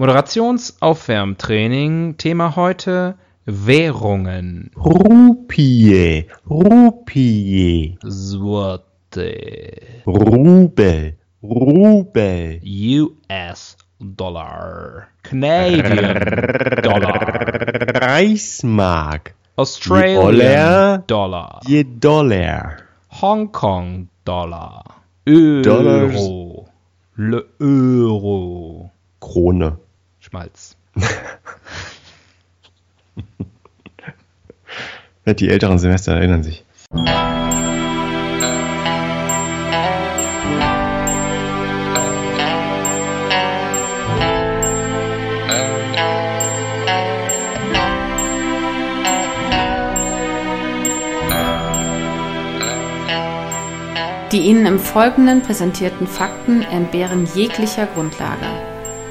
Moderationsaufwärmtraining. Thema heute Währungen. Rupie, Rupie, Złoty. Rubel, Rubel, US-Dollar. Canadian Dollar. Reichsmark, Australian Dollar. Dollar. je Dollar, Hongkong Dollar. Euro. Dollars. Le Euro. Krone. Schmalz. Die älteren Semester erinnern sich. Die Ihnen im Folgenden präsentierten Fakten entbehren jeglicher Grundlage.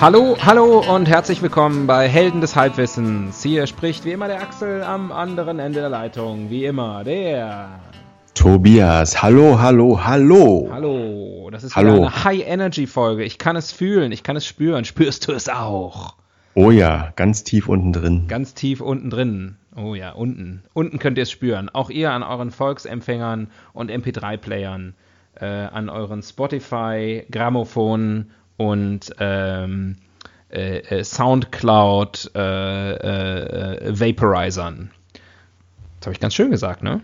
Hallo, hallo und herzlich willkommen bei Helden des Halbwissens. Hier spricht wie immer der Axel am anderen Ende der Leitung. Wie immer der. Tobias, hallo, hallo, hallo. Hallo, das ist Hallo. eine High-Energy-Folge. Ich kann es fühlen, ich kann es spüren. Spürst du es auch? Oh ja, ganz tief unten drin. Ganz tief unten drin. Oh ja, unten. Unten könnt ihr es spüren. Auch ihr an euren Volksempfängern und MP3-Playern, äh, an euren Spotify, Grammophon und ähm, äh, äh, Soundcloud äh, äh, Vaporizern. Das habe ich ganz schön gesagt, ne?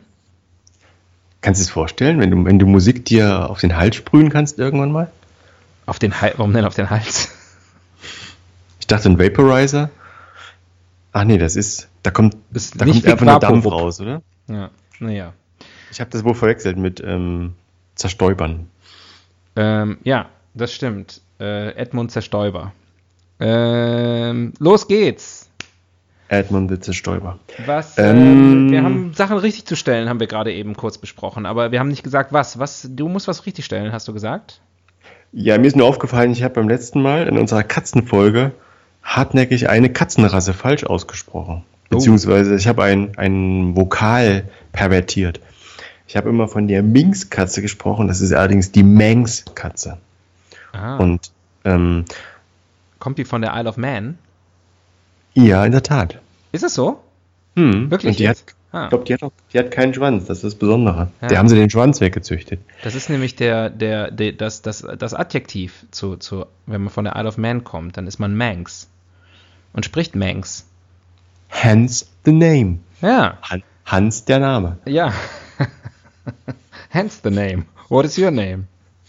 Kannst du es vorstellen, wenn du, wenn du Musik dir auf den Hals sprühen kannst irgendwann mal? Auf den Hals. Warum denn auf den Hals? Ich dachte ein Vaporizer. Ach nee, das ist, da kommt, ist da kommt einfach nur Dampf raus, oder? Ja, naja. Ich habe das wohl verwechselt mit ähm, Zerstäubern. Ähm, ja, das stimmt. Äh, Edmund Zerstäuber. Ähm, los geht's. Edmund the Zerstäuber. Was? Ähm, äh, wir haben Sachen richtig zu stellen, haben wir gerade eben kurz besprochen, aber wir haben nicht gesagt, was. Was? Du musst was richtig stellen, hast du gesagt? Ja, mir ist nur aufgefallen, ich habe beim letzten Mal in unserer Katzenfolge hartnäckig eine Katzenrasse falsch ausgesprochen. Oh. Beziehungsweise ich habe ein, ein Vokal pervertiert. Ich habe immer von der Minx-Katze gesprochen, das ist allerdings die Manx-Katze. Ah, Und ähm, kommt die von der Isle of Man? ja, in der Tat. Ist es so? Hm. Wirklich Und hat? Ah. ich glaube, die hat, auch- die hat keinen Schwanz, das ist das Besondere. Ja. Der haben sie den Schwanz weggezüchtet. Das ist nämlich der, der, der, das, das, das Adjektiv zu, zu, wenn man von der Isle of Man kommt, dann ist man Manx. Und spricht Manx. Hence the name. Ja, Han, Hans der Name. ja. Hence the name. What is your name?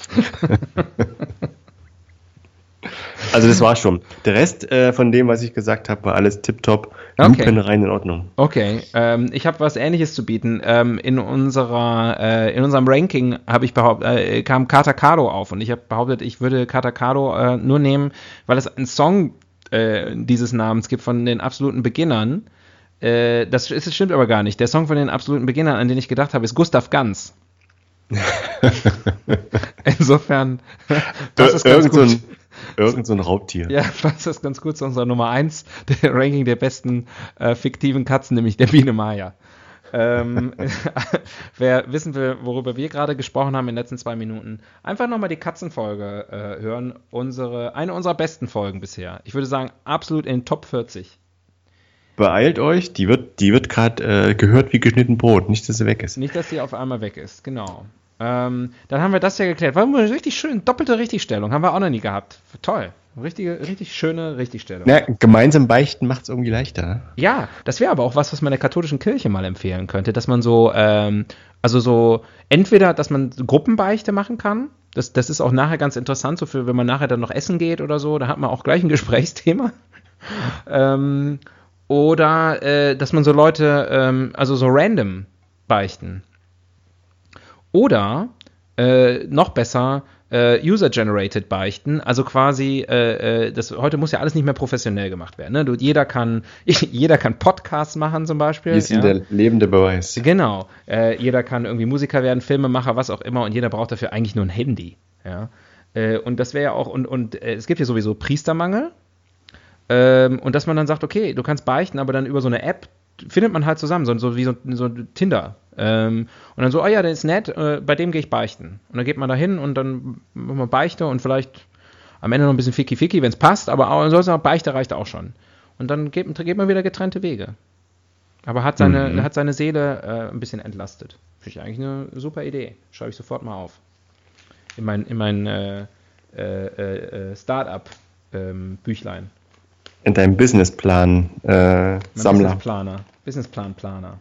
Also das war schon. Der Rest äh, von dem, was ich gesagt habe, war alles tipptopp, Okay. lupenrein in Ordnung. Okay, ähm, ich habe was Ähnliches zu bieten. Ähm, in unserer, äh, in unserem Ranking habe ich behauptet, äh, kam Katakado auf und ich habe behauptet, ich würde Katakado äh, nur nehmen, weil es einen Song äh, dieses Namens gibt von den absoluten Beginnern. Äh, das, ist, das stimmt aber gar nicht. Der Song von den absoluten Beginnern, an den ich gedacht habe, ist Gustav Ganz. Insofern passt das ganz irgend, so gut. ein, irgend so ein Raubtier. Ja, passt das ganz gut zu unserer Nummer 1 der Ranking der besten äh, fiktiven Katzen, nämlich der Biene Maya. Ähm, wer wissen will, worüber wir gerade gesprochen haben in den letzten zwei Minuten, einfach nochmal die Katzenfolge äh, hören. Unsere, eine unserer besten Folgen bisher. Ich würde sagen, absolut in den Top 40. Beeilt euch, die wird, die wird gerade äh, gehört wie geschnitten Brot, nicht, dass sie weg ist. Nicht, dass sie auf einmal weg ist, genau. Ähm, dann haben wir das ja geklärt. War eine richtig schön, doppelte Richtigstellung. Haben wir auch noch nie gehabt. Toll. Richtige, richtig schöne Richtigstellung. Na, gemeinsam beichten macht es irgendwie leichter. Ja, das wäre aber auch was, was man der katholischen Kirche mal empfehlen könnte, dass man so, ähm, also so, entweder, dass man Gruppenbeichte machen kann, das, das ist auch nachher ganz interessant, so für, wenn man nachher dann noch essen geht oder so, da hat man auch gleich ein Gesprächsthema. ähm, oder, äh, dass man so Leute, ähm, also so random beichten. Oder, äh, noch besser, äh, User-Generated beichten, also quasi, äh, äh, das heute muss ja alles nicht mehr professionell gemacht werden. Ne? Du, jeder kann, jeder kann Podcasts machen zum Beispiel. Hier ist ja? der lebende Beweis. Genau. Äh, jeder kann irgendwie Musiker werden, Filmemacher, was auch immer, und jeder braucht dafür eigentlich nur ein Handy. Ja. Äh, und das wäre ja auch, und, und äh, es gibt ja sowieso Priestermangel. Ähm, und dass man dann sagt, okay, du kannst beichten, aber dann über so eine App findet man halt zusammen, so, so wie so, so Tinder. Ähm, und dann so, oh ja, der ist nett, äh, bei dem gehe ich beichten. Und dann geht man da hin und dann macht man Beichte und vielleicht am Ende noch ein bisschen Ficky-Ficky, wenn es passt, aber auch, ansonsten auch Beichte reicht auch schon. Und dann geht, geht man wieder getrennte Wege. Aber hat seine, Mhm. hat seine Seele äh, ein bisschen entlastet. Finde ich eigentlich eine super Idee. Schreibe ich sofort mal auf. In mein, in mein äh, äh, äh, Startup-Büchlein. In deinem Businessplan äh. Businessplan-Planer.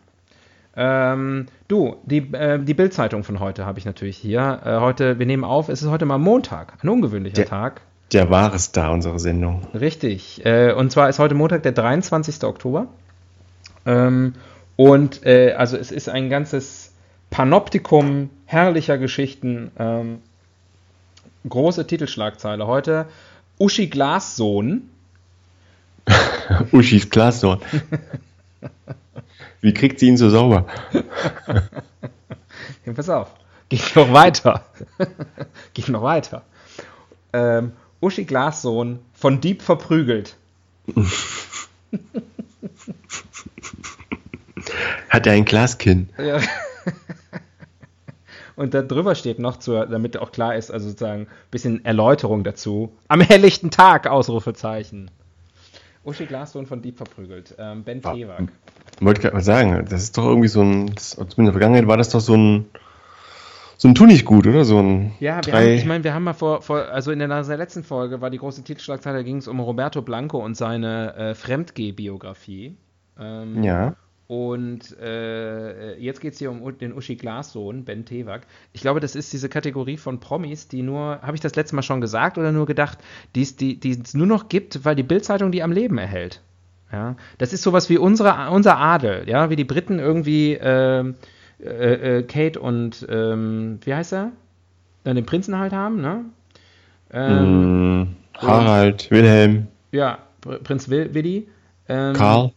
Ähm, du, die, äh, die Bild-Zeitung von heute habe ich natürlich hier. Äh, heute, wir nehmen auf, es ist heute mal Montag, ein ungewöhnlicher Ja. Tag. Der wahre Star unserer Sendung. Richtig. Äh, und zwar ist heute Montag, der 23. Oktober. Ähm, und äh, also es ist ein ganzes Panoptikum herrlicher Geschichten. Ähm, große Titelschlagzeile heute. Uschi Glassohn. Uschis Glassohn. Wie kriegt sie ihn so sauber? Ja, pass auf. Geht noch weiter. Geht noch weiter. Ähm, Uschi Glassohn von Dieb verprügelt. Hat er ein Glaskinn? Ja. Und da drüber steht noch, zur, damit auch klar ist, also sozusagen ein bisschen Erläuterung dazu. Am helllichten Tag, Ausrufezeichen. Uschi Glassohn von Dieb verprügelt. Ähm, ben Wow. Tewak. Wollte gerade mal sagen, das ist doch irgendwie so ein, das, zumindest in der Vergangenheit war das doch so ein, so ein Tu nicht gut, oder? So ein Ja, haben, ich meine, wir haben mal vor, vor also in der, in der letzten Folge war die große Titelschlagzeile, da ging es um Roberto Blanco und seine äh, Fremdgeh-Biografie. Ähm, ja. Und äh, jetzt geht es hier um den Uschi Glassohn, Ben Tewak. Ich glaube, das ist diese Kategorie von Promis, die nur, habe ich das letzte Mal schon gesagt oder nur gedacht, die es die, es nur noch gibt, weil die Bildzeitung die am Leben erhält. Ja, das ist sowas wie unsere, unser Adel, ja, wie die Briten irgendwie ähm, äh, äh, Kate und ähm, wie heißt er? Dann den Prinzen halt haben, ne? Ähm, Mm, Harald, Wilhelm, Ja, Pr Prinz Will, Willi. Ähm, Karl.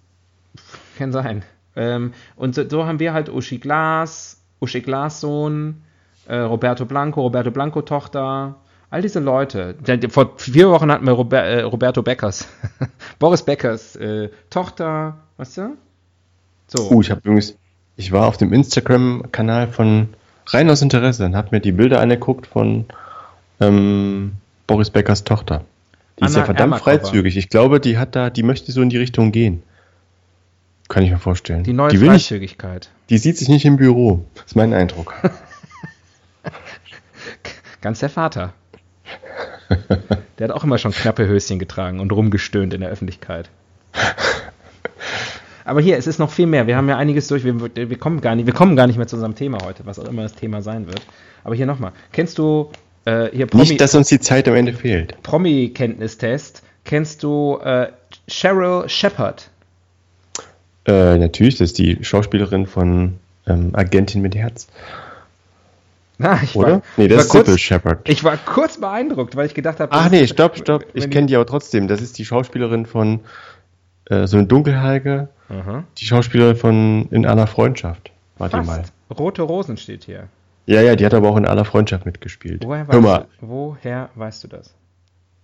Kann sein. Ähm, und so, so haben wir halt Uschi Glas, Uschi Glassohn, äh, Roberto Blanco, Roberto Blanco Tochter, all diese Leute. Vor vier Wochen hatten wir Robert, äh, Roberto Beckers, Boris Beckers äh, Tochter, weißt du? So. Uh, ich habe übrigens, ich war auf dem Instagram-Kanal von rein aus Interesse und habe mir die Bilder angeguckt von ähm, Boris Beckers Tochter. Die ist Anna ja verdammt Ermakova. freizügig. Ich glaube, die hat da, die möchte so in die Richtung gehen. Kann ich mir vorstellen. die neue die, Freizügigkeit. die sieht sich nicht im Büro. Das ist mein Eindruck. Ganz der Vater. Der hat auch immer schon knappe Höschen getragen und rumgestöhnt in der Öffentlichkeit. Aber hier, es ist noch viel mehr. Wir haben ja einiges durch. Wir, wir, kommen gar nicht, wir kommen gar nicht mehr zu unserem Thema heute, was auch immer das Thema sein wird. Aber hier nochmal. Kennst du äh, hier Promi, Nicht, dass uns die Zeit am Ende fehlt. Promi-Kenntnistest? Kennst du äh, Cheryl Shepard? Äh, natürlich, das ist die Schauspielerin von ähm, Agentin mit Herz. Ah, ich Oder? War, nee, das ist kurz, Shepard. Ich war kurz beeindruckt, weil ich gedacht habe. Ach nee, stopp, stopp. Ich kenne die aber trotzdem. Das ist die Schauspielerin von äh, so eine Dunkelhaarige. Aha. Die Schauspielerin von In aller Freundschaft. Warte Fast. mal. Rote Rosen steht hier. Ja, ja, die hat aber auch in aller Freundschaft mitgespielt. Woher weißt, mal, du, woher weißt du das?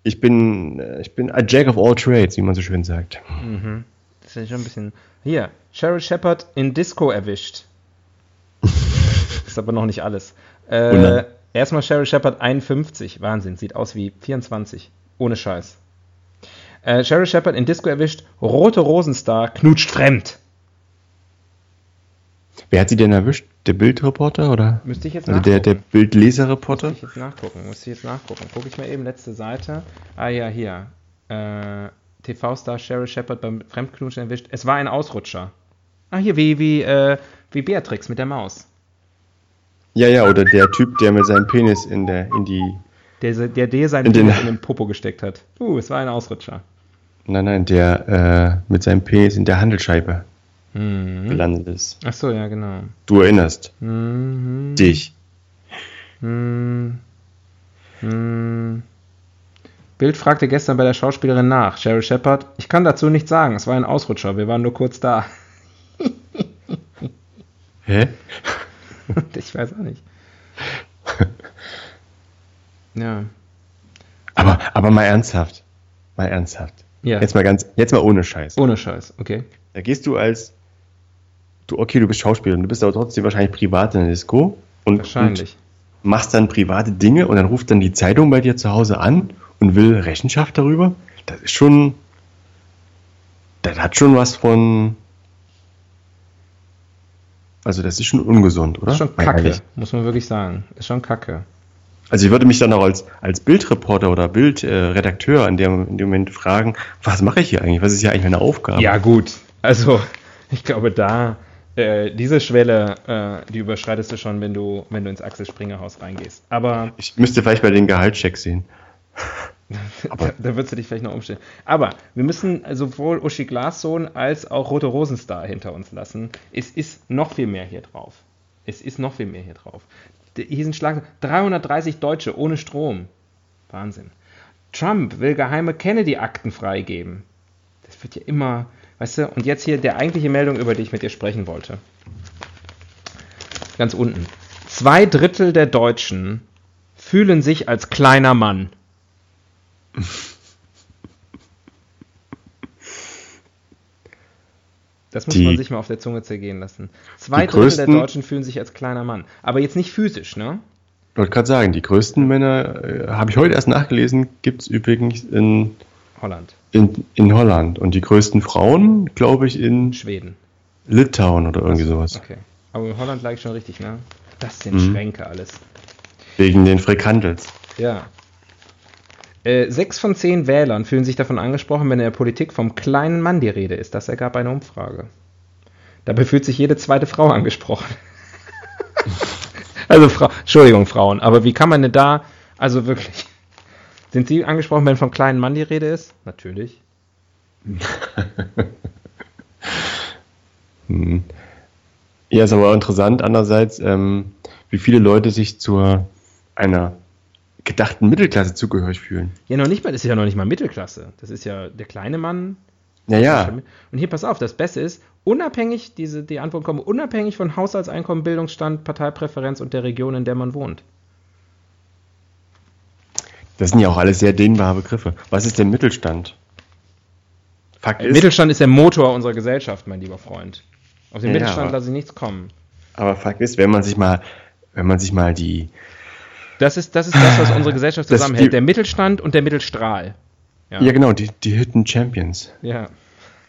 ich bin, äh, ich bin a Jack of all trades, wie man so schön sagt. Mhm. Das ist ja schon ein bisschen. Hier, Cheryl Shepard in Disco erwischt. ist aber noch nicht alles. Äh, erstmal Cheryl Shepard 51. Wahnsinn, sieht aus wie 24. Ohne Scheiß. Äh, Cheryl Shepard in Disco erwischt. Rote Rosenstar knutscht fremd. Wer hat sie denn erwischt? Der Bildreporter oder? Müsste ich jetzt Also nachgucken. der, der Bildleserreporter? Muss ich jetzt nachgucken. Muss ich jetzt nachgucken. Gucke ich mal eben letzte Seite. Ah ja, hier. Äh, TV-Star Cheryl Shepard beim Fremdknutschen erwischt. Es war ein Ausrutscher. Ah, hier, wie, wie, äh, wie Beatrix mit der Maus. Ja, ja, oder der Typ, der mit seinem Penis in der, in die, Der, der dir seinen In den- Penis in den Popo gesteckt hat. Uh, es war ein Ausrutscher. nein, nein, der äh, mit seinem Penis in der Handelscheibe Mhm. gelandet ist. Ach so, ja, genau. Du erinnerst Mhm. dich. Mhm. Hm. Bild fragte gestern bei der Schauspielerin nach, Cheryl Shepard. Ich kann dazu nichts sagen, es war ein Ausrutscher, wir waren nur kurz da. Hä? ich weiß auch nicht. ja. Aber, aber mal ernsthaft. Mal ernsthaft. Ja. Jetzt mal ganz, jetzt mal ohne Scheiß. Ohne Scheiß, okay. Da gehst du als, du, okay, du bist Schauspieler, du bist aber trotzdem wahrscheinlich privat in der Disco und, Wahrscheinlich. und machst dann private Dinge und dann ruft dann die Zeitung bei dir zu Hause an und will Rechenschaft darüber. Das ist schon, das hat schon was von, also das ist schon ungesund, oder? Ist schon kacke, muss man wirklich sagen. Ist schon kacke. Also ich würde mich dann auch als, als Bildreporter oder Bildredakteur in, dem, in dem Moment fragen, was mache ich hier eigentlich? Was ist hier eigentlich meine Aufgabe? Ja, gut. Also, ich glaube, da, äh, diese Schwelle, äh, die überschreitest du schon, wenn du, wenn du ins Axel Springer Haus reingehst. Aber Ich müsste vielleicht bei den Gehaltscheck sehen. Da, da würdest du dich vielleicht noch umstellen. Aber wir müssen sowohl Uschi Glassohn als auch Rote Rosenstar hinter uns lassen. Es ist noch viel mehr hier drauf. Es ist noch viel mehr hier drauf. Hier sind Schlag 330 Deutsche ohne Strom. Wahnsinn. Trump will geheime Kennedy-Akten freigeben. Das wird ja immer, weißt du, und jetzt hier der eigentliche Meldung, über die ich mit dir sprechen wollte. Ganz unten. Zwei Drittel der Deutschen fühlen sich als kleiner Mann. Das muss Die- man sich mal auf der Zunge zergehen lassen. Zwei Drittel der Deutschen fühlen sich als kleiner Mann. Aber jetzt nicht physisch, ne? Ich wollte gerade sagen, die größten Männer, äh, habe ich heute erst nachgelesen, gibt es übrigens in, Holland, in, in Holland. Und die größten Frauen, glaube ich, in Schweden. Litauen oder irgendwie sowas. Okay. Aber in Holland lag ich schon richtig, ne? Das sind Mhm. Schränke alles. Wegen den Frikandels. Ja. Äh, sechs von zehn Wählern fühlen sich davon angesprochen, wenn in der Politik vom kleinen Mann die Rede ist. Das ergab eine Umfrage. Dabei fühlt sich jede zweite Frau angesprochen. also, Frau, Entschuldigung, Frauen, aber wie kann man denn da, also wirklich, sind Sie angesprochen, wenn vom kleinen Mann die Rede ist? Natürlich. Hm. Ja, ist aber interessant, andererseits, ähm, wie viele Leute sich zu einer gedachten Mittelklasse zugehörig fühlen. Ja, noch nicht mal, das ist ja noch nicht mal Mittelklasse. Das ist ja der kleine Mann. Naja, Und hier, pass auf, das Beste ist, unabhängig, diese, die Antworten kommen unabhängig von Haushaltseinkommen, Bildungsstand, Parteipräferenz und der Region, in der man wohnt. das sind ja auch alles sehr dehnbare Begriffe. Was ist denn Mittelstand? Fakt ist, Mittelstand ist der Motor unserer Gesellschaft, mein lieber Freund. Auf den Ja, Mittelstand lasse ich nichts kommen. aber Fakt ist, wenn man sich mal, wenn man sich mal die, Das ist, das ist das, was unsere Gesellschaft zusammenhält. die- Der Mittelstand und der Mittelstrahl. Ja. ja, genau, die, die Hidden Champions. Ja.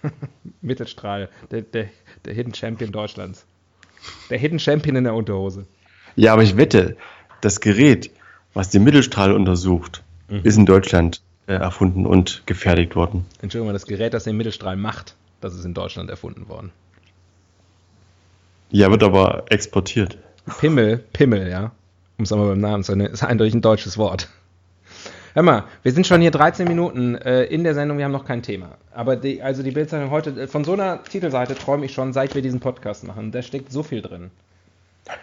Mittelstrahl. Der, der, der Hidden Champion Deutschlands. Der Hidden Champion in der Unterhose. Ja, aber ich wette, das Gerät, was den Mittelstrahl untersucht, Mhm. ist in Deutschland äh, erfunden und gefertigt worden. Entschuldigung, das Gerät, das den Mittelstrahl macht, das ist in Deutschland erfunden worden. Ja, wird aber exportiert. Pimmel, Pimmel, ja. Um es aber beim Namen zu nennen, ist eindeutig ein deutsches Wort. Hör mal, wir sind schon hier 13 Minuten äh, in der Sendung, wir haben noch kein Thema. Aber die, also die Bildzeitung heute, äh, von so einer Titelseite träume ich schon, seit wir diesen Podcast machen. Da steckt so viel drin.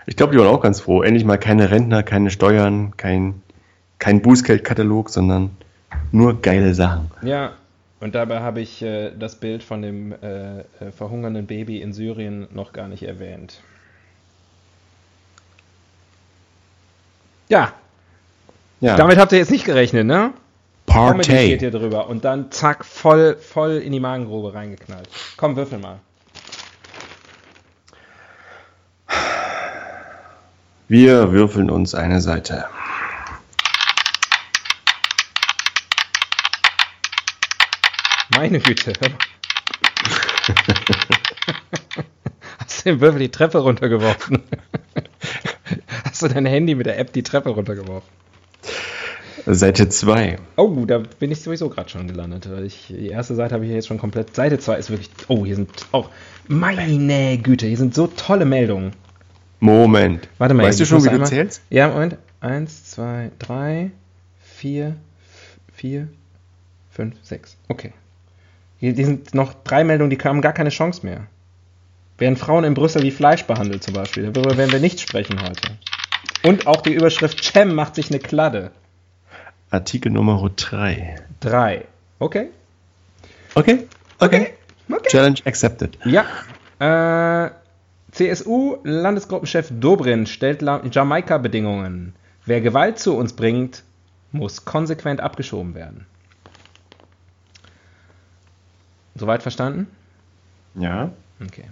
Ich glaube, die waren auch ganz froh. Endlich mal keine Rentner, keine Steuern, kein, kein Bußgeldkatalog, sondern nur geile Sachen. Ja, und dabei habe ich äh, das Bild von dem äh, äh, verhungernden Baby in Syrien noch gar nicht erwähnt. Ja, Ja, damit habt ihr jetzt nicht gerechnet, ne? Steht Partey. hier drüber und dann zack, voll, voll in die Magengrube reingeknallt. Komm, würfel mal. Wir würfeln uns eine Seite. Meine Güte. Hast du den Würfel die Treppe runtergeworfen? Hast du dein Handy mit der App die Treppe runtergeworfen? Seite 2. Oh, da bin ich sowieso gerade schon gelandet. Ich, die erste Seite habe ich jetzt schon komplett. Seite 2 ist wirklich. Oh, hier sind auch. Meine Güte, hier sind so tolle Meldungen. Moment. Warte mal, weißt du schon, wie du einmal- zählst? Ja, Moment. Eins, zwei, drei, vier, vier, fünf, sechs. Okay. Hier, die sind noch drei Meldungen, die haben gar keine Chance mehr. Werden Frauen in Brüssel wie Fleisch behandelt zum Beispiel? Darüber werden wir nicht sprechen heute. Und auch die Überschrift Cem macht sich eine Kladde. Artikel Nummer 3. 3. Okay. Okay, okay. Okay. Challenge accepted. Ja. Äh, CSU-Landesgruppenchef Dobrin stellt La- Jamaika-Bedingungen. Wer Gewalt zu uns bringt, muss konsequent abgeschoben werden. Soweit verstanden? Ja. Okay.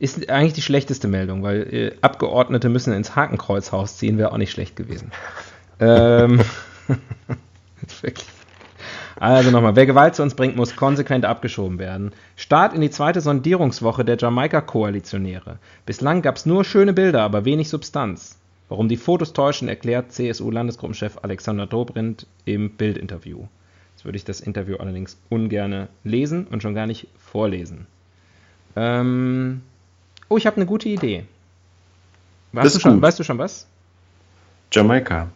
Ist eigentlich die schlechteste Meldung, weil äh, Abgeordnete müssen ins Hakenkreuzhaus ziehen, wäre auch nicht schlecht gewesen. ähm. Also nochmal, wer Gewalt zu uns bringt, muss konsequent abgeschoben werden. Start in die zweite Sondierungswoche der Jamaika-Koalitionäre. Bislang gab es nur schöne Bilder, aber wenig Substanz. Warum die Fotos täuschen, erklärt CSU-Landesgruppenchef Alexander Dobrindt im Bildinterview. Jetzt würde ich das Interview allerdings ungern lesen und schon gar nicht vorlesen. Ähm, oh, ich habe eine gute Idee. Weißt, du schon, gut. weißt du schon was? Jamaika.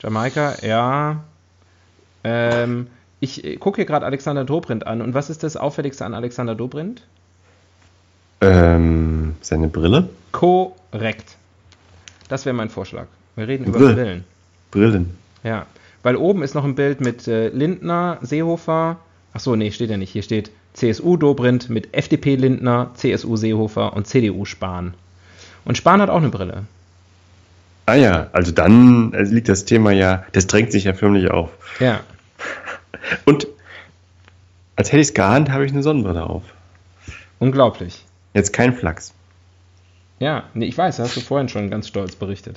Jamaika, ja. Ähm, ich äh, gucke hier gerade Alexander Dobrindt an. Und was ist das Auffälligste an Alexander Dobrindt? Ähm, seine Brille? Korrekt. Das wäre mein Vorschlag. Wir reden über Brille. Brillen. Brillen. Ja. Weil oben ist noch ein Bild mit äh, Lindner, Seehofer. Achso, nee, steht ja nicht. Hier steht CSU Dobrindt mit FDP Lindner, CSU Seehofer und CDU Spahn. Und Spahn hat auch eine Brille. Ah ja, also dann äh, liegt das Thema ja, das drängt sich ja förmlich auf. Ja. Und als hätte ich es geahnt, habe ich eine Sonnenbrille auf. Unglaublich. Jetzt kein Flachs. Ja, nee, ich weiß, das hast du vorhin schon ganz stolz berichtet.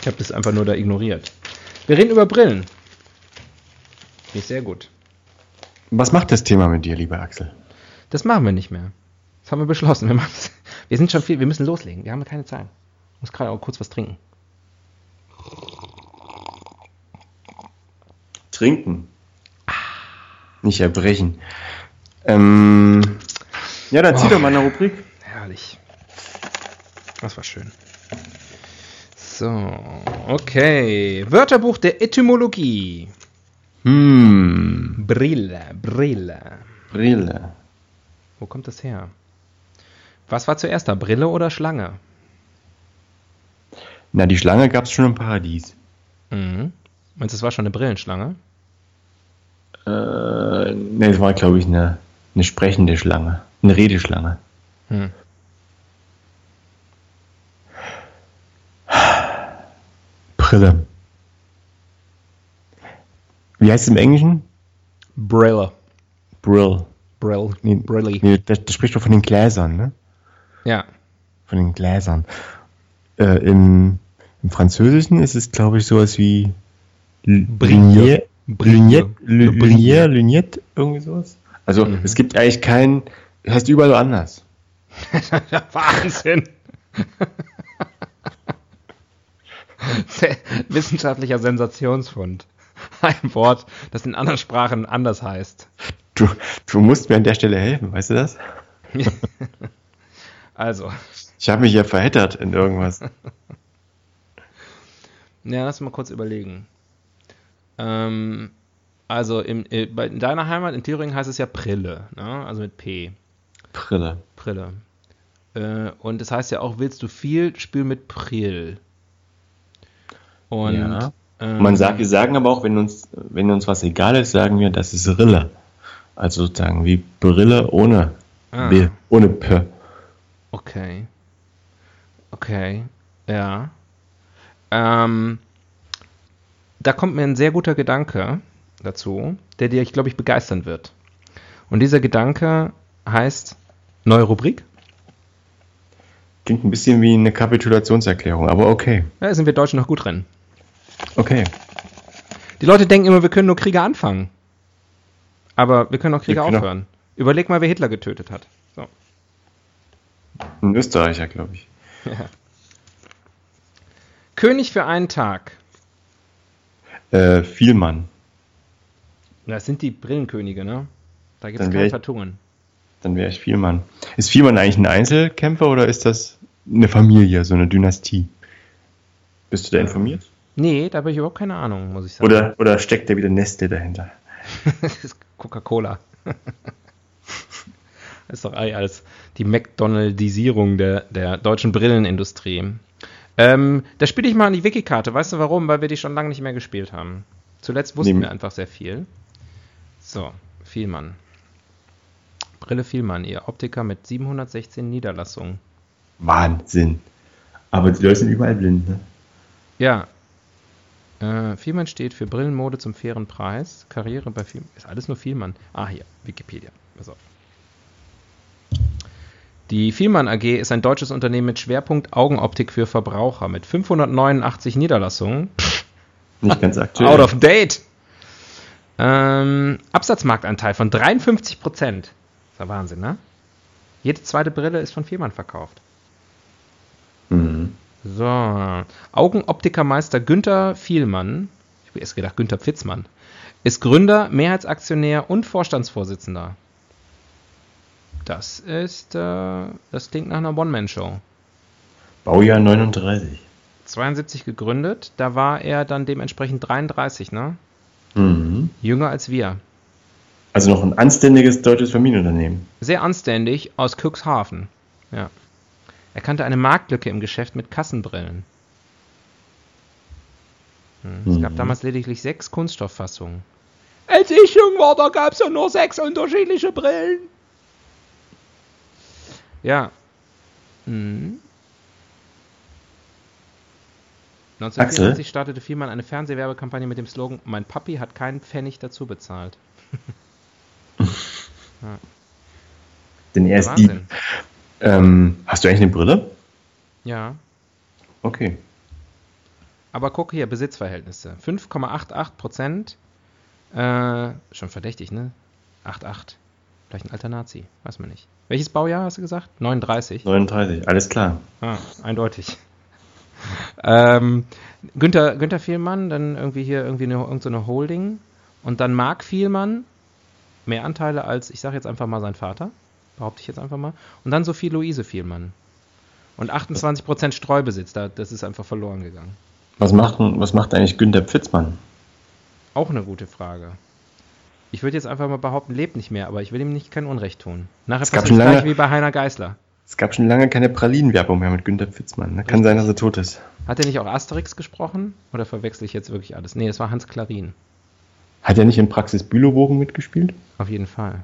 Ich habe das einfach nur da ignoriert. Wir reden über Brillen. Finde ich sehr gut. Was macht das Thema mit dir, lieber Axel? Das machen wir nicht mehr. Das haben wir beschlossen. Wir, wir sind schon viel, wir müssen loslegen. Wir haben keine Zeit. Ich muss gerade auch kurz was trinken. Trinken. Nicht erbrechen. Ähm, ja, dann zieh Oh. doch mal eine Rubrik. Herrlich. Das war schön. So, okay. Wörterbuch der Etymologie. Hm, Brille, Brille. Brille. Wo kommt das her? Was war zuerst da, Brille oder Schlange? Na, die Schlange gab es schon im Paradies. Mhm. Meinst du, es war schon eine Brillenschlange? Äh, ne, das war, glaube ich, eine, eine sprechende Schlange. Eine Redeschlange. Hm. Brille. Wie heißt es im Englischen? Brille. Brill. Brill. Nee, Brilli. nee, das, das spricht doch von den Gläsern, ne? Ja. Von den Gläsern. Äh, im, Im Französischen ist es, glaube ich, sowas wie L- Brille. Luniette, Luniette, Brille. Lu- Lunière, Luniette, irgendwie sowas. Also Mhm. es gibt eigentlich keinen, heißt überall so anders. Wahnsinn. Se- Wissenschaftlicher Sensationsfund. Ein Wort, das in anderen Sprachen anders heißt. Du, du musst mir an der Stelle helfen, weißt du das? Also, Ich habe mich ja verheddert in irgendwas. ja, lass mal kurz überlegen. Ähm, also im, äh, in deiner Heimat in Thüringen heißt es ja Prille, ne? also mit P. Brille. Prille. Äh, und es heißt ja auch, willst du viel, spül mit Prill. Und Ja. Ähm, Man sagt, wir sagen aber auch, wenn uns, wenn uns was egal ist, sagen wir, das ist Rille. Also sozusagen wie Brille ohne Ah. B, ohne P. Okay. Okay. Ja. Ähm, da kommt mir ein sehr guter Gedanke dazu, der dir, ich glaube ich, begeistern wird. Und dieser Gedanke heißt neue Rubrik. Klingt ein bisschen wie eine Kapitulationserklärung, aber okay. Da sind wir Deutschen noch gut drin. Okay. Die Leute denken immer, wir können nur Kriege anfangen. Aber wir können auch Kriege können auch- aufhören. Überleg mal, wer Hitler getötet hat. So. Ein Österreicher, glaube ich. König für einen Tag. Äh, Vielmann. Das sind die Brillenkönige, ne? Da gibt es keine Vertungen. Dann wäre ich Vielmann. Ist Vielmann eigentlich ein Einzelkämpfer oder ist das eine Familie, so eine Dynastie? Bist du da informiert? Nee, da habe ich überhaupt keine Ahnung, muss ich sagen. Oder, oder steckt da wieder Neste dahinter? Das ist Coca-Cola. Das ist doch alles die McDonaldisierung der, der deutschen Brillenindustrie. Ähm, da spiele ich mal an die Wiki-Karte. Weißt du warum? Weil wir die schon lange nicht mehr gespielt haben. Zuletzt wussten Nehm- wir einfach sehr viel. So, Vielmann. Brille Vielmann, ihr Optiker mit 716 Niederlassungen. Wahnsinn. Aber die Leute sind überall blind, ne? Ja. Äh, Vielmann steht für Brillenmode zum fairen Preis. Karriere bei Vielmann. Ist alles nur Vielmann. Ah, hier, Wikipedia. Pass auf. Die Vielmann AG ist ein deutsches Unternehmen mit Schwerpunkt Augenoptik für Verbraucher mit 589 Niederlassungen. Nicht ganz aktuell. Out of date. Ähm, Absatzmarktanteil von 53 Prozent. Ist ja Wahnsinn, ne? Jede zweite Brille ist von Vielmann verkauft. So. Augenoptikermeister Günther Vielmann, ich habe erst gedacht Günther Pfitzmann, ist Gründer, Mehrheitsaktionär und Vorstandsvorsitzender. Das ist, äh, das klingt nach einer One-Man-Show. Baujahr 39. 72 gegründet, da war er dann dementsprechend 33, ne? Mhm. Jünger als wir. Also noch ein anständiges deutsches Familienunternehmen. Sehr anständig aus Cuxhaven. Ja. Er kannte eine Marktlücke im Geschäft mit Kassenbrillen. Hm. Es gab Mhm. damals lediglich sechs Kunststofffassungen. Als ich jung war, da gab es ja nur sechs unterschiedliche Brillen. Ja. Hm. 1994 startete Vielmann eine Fernsehwerbekampagne mit dem Slogan Mein Papi hat keinen Pfennig dazu bezahlt. Denn er ist die. Ähm, hast du eigentlich eine Brille? Ja. Okay. Aber guck hier, Besitzverhältnisse. 5,88 Prozent. Äh, schon verdächtig, ne? 8,8. Vielleicht ein alter Nazi, weiß man nicht. Welches Baujahr hast du gesagt? 39. 39, alles klar. Ah, eindeutig. ähm, Günther, Günther Vielmann, dann irgendwie hier irgendwie eine, irgend so eine Holding. Und dann Marc Vielmann, mehr Anteile als, ich sage jetzt einfach mal sein Vater, behaupte ich jetzt einfach mal. Und dann Sophie Luise Vielmann. Und 28% Streubesitz, da, das ist einfach verloren gegangen. Was macht, was macht eigentlich Günter Pfitzmann? Auch eine gute Frage. Ich würde jetzt einfach mal behaupten, lebt nicht mehr, aber ich will ihm nicht kein Unrecht tun. Nachher Es gab schon lange- gleiche wie bei Heiner Geißler. Es gab schon lange keine Pralinenwerbung mehr mit Günter Pfitzmann. Ne? Kann sein, dass er tot ist. Hat er nicht auch Asterix gesprochen? Oder verwechsel ich jetzt wirklich alles? Nee, es war Hans Klarin. Hat er nicht in Praxis Bülowbogen mitgespielt? Auf jeden Fall.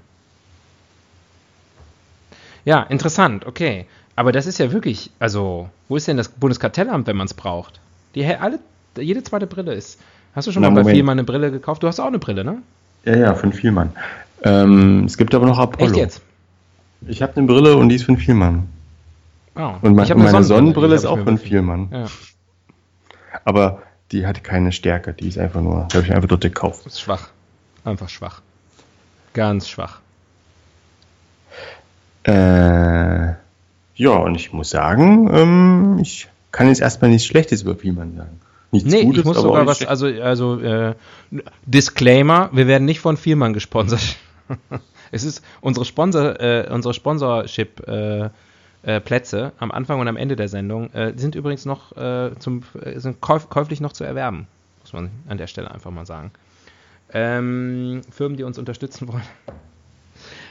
Ja, interessant, okay. Aber das ist ja wirklich, also, wo ist denn das Bundeskartellamt, wenn man es braucht? Die alle, jede zweite Brille ist. Hast du schon Na, mal bei Moment. Vielmann eine Brille gekauft? Du hast auch eine Brille, ne? Ja, ja, von Vielmann. Ähm, es gibt aber noch Apollo. Echt jetzt? Ich habe eine Brille und die ist von Vielmann. Oh, Und mein, meine Sonnenbrille die ist auch von wirklich- Vielmann. Ja, Aber die hat keine Stärke. Die ist einfach nur, die habe ich einfach dort gekauft. ist schwach. Einfach schwach. Ganz schwach. Äh, ja, und ich muss sagen, ähm, ich kann jetzt erstmal nichts Schlechtes über Vielmann sagen. Nichts Nee, Gutes, ich muss aber sogar was, also, also äh, Disclaimer, wir werden nicht von Vielmann gesponsert. es ist unsere Sponsor, äh, unsere Sponsorship äh, äh, Plätze am Anfang und am Ende der Sendung äh, sind übrigens noch äh, zum sind käuf, käuflich noch zu erwerben, muss man an der Stelle einfach mal sagen. Ähm, Firmen, die uns unterstützen wollen.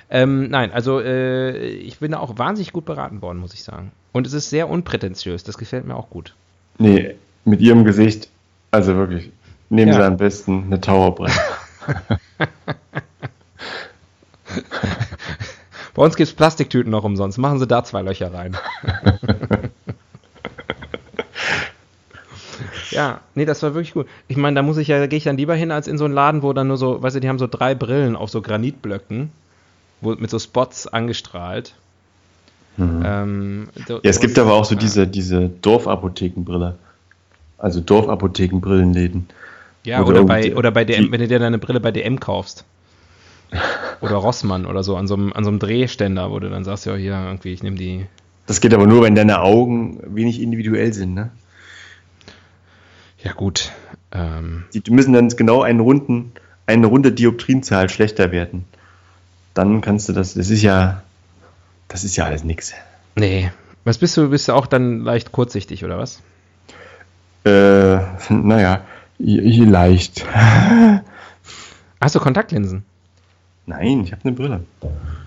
Ähm, nein, also äh, ich bin da auch wahnsinnig gut beraten worden, muss ich sagen. Und es ist sehr unprätentiös, das gefällt mir auch gut. Nee, mit ihrem Gesicht, also wirklich, nehmen Ja. Sie am besten eine Towerbrille. Bei uns gibt es Plastiktüten noch umsonst. Machen Sie da zwei Löcher rein. ja, nee, das war wirklich gut. Ich meine, da muss ich ja, gehe ich dann lieber hin, als in so einen Laden, wo dann nur so, weißt du, die haben so drei Brillen auf so Granitblöcken, mit so Spots angestrahlt. Ähm, so- Ja, es gibt aber auch so diese, diese Dorfapothekenbrille. Also Dorfapothekenbrillenläden. Ja, Oder oder bei, oder bei DM, wenn du dir deine Brille bei DM kaufst. Oder Rossmann oder so, an so einem, an so einem Drehständer, wo du dann sagst, ja, hier, irgendwie, ich nehme die. Das geht aber nur, wenn deine Augen wenig individuell sind. Ne? Ja, gut. Ähm, Die müssen dann genau einen runden, eine runde Dioptrienzahl schlechter werden. Dann kannst du das, das ist ja, das ist ja alles nix. nee. Was bist du? Bist du auch dann leicht kurzsichtig, oder was? Äh, naja, leicht. Hast du Kontaktlinsen? Nein, ich habe eine Brille.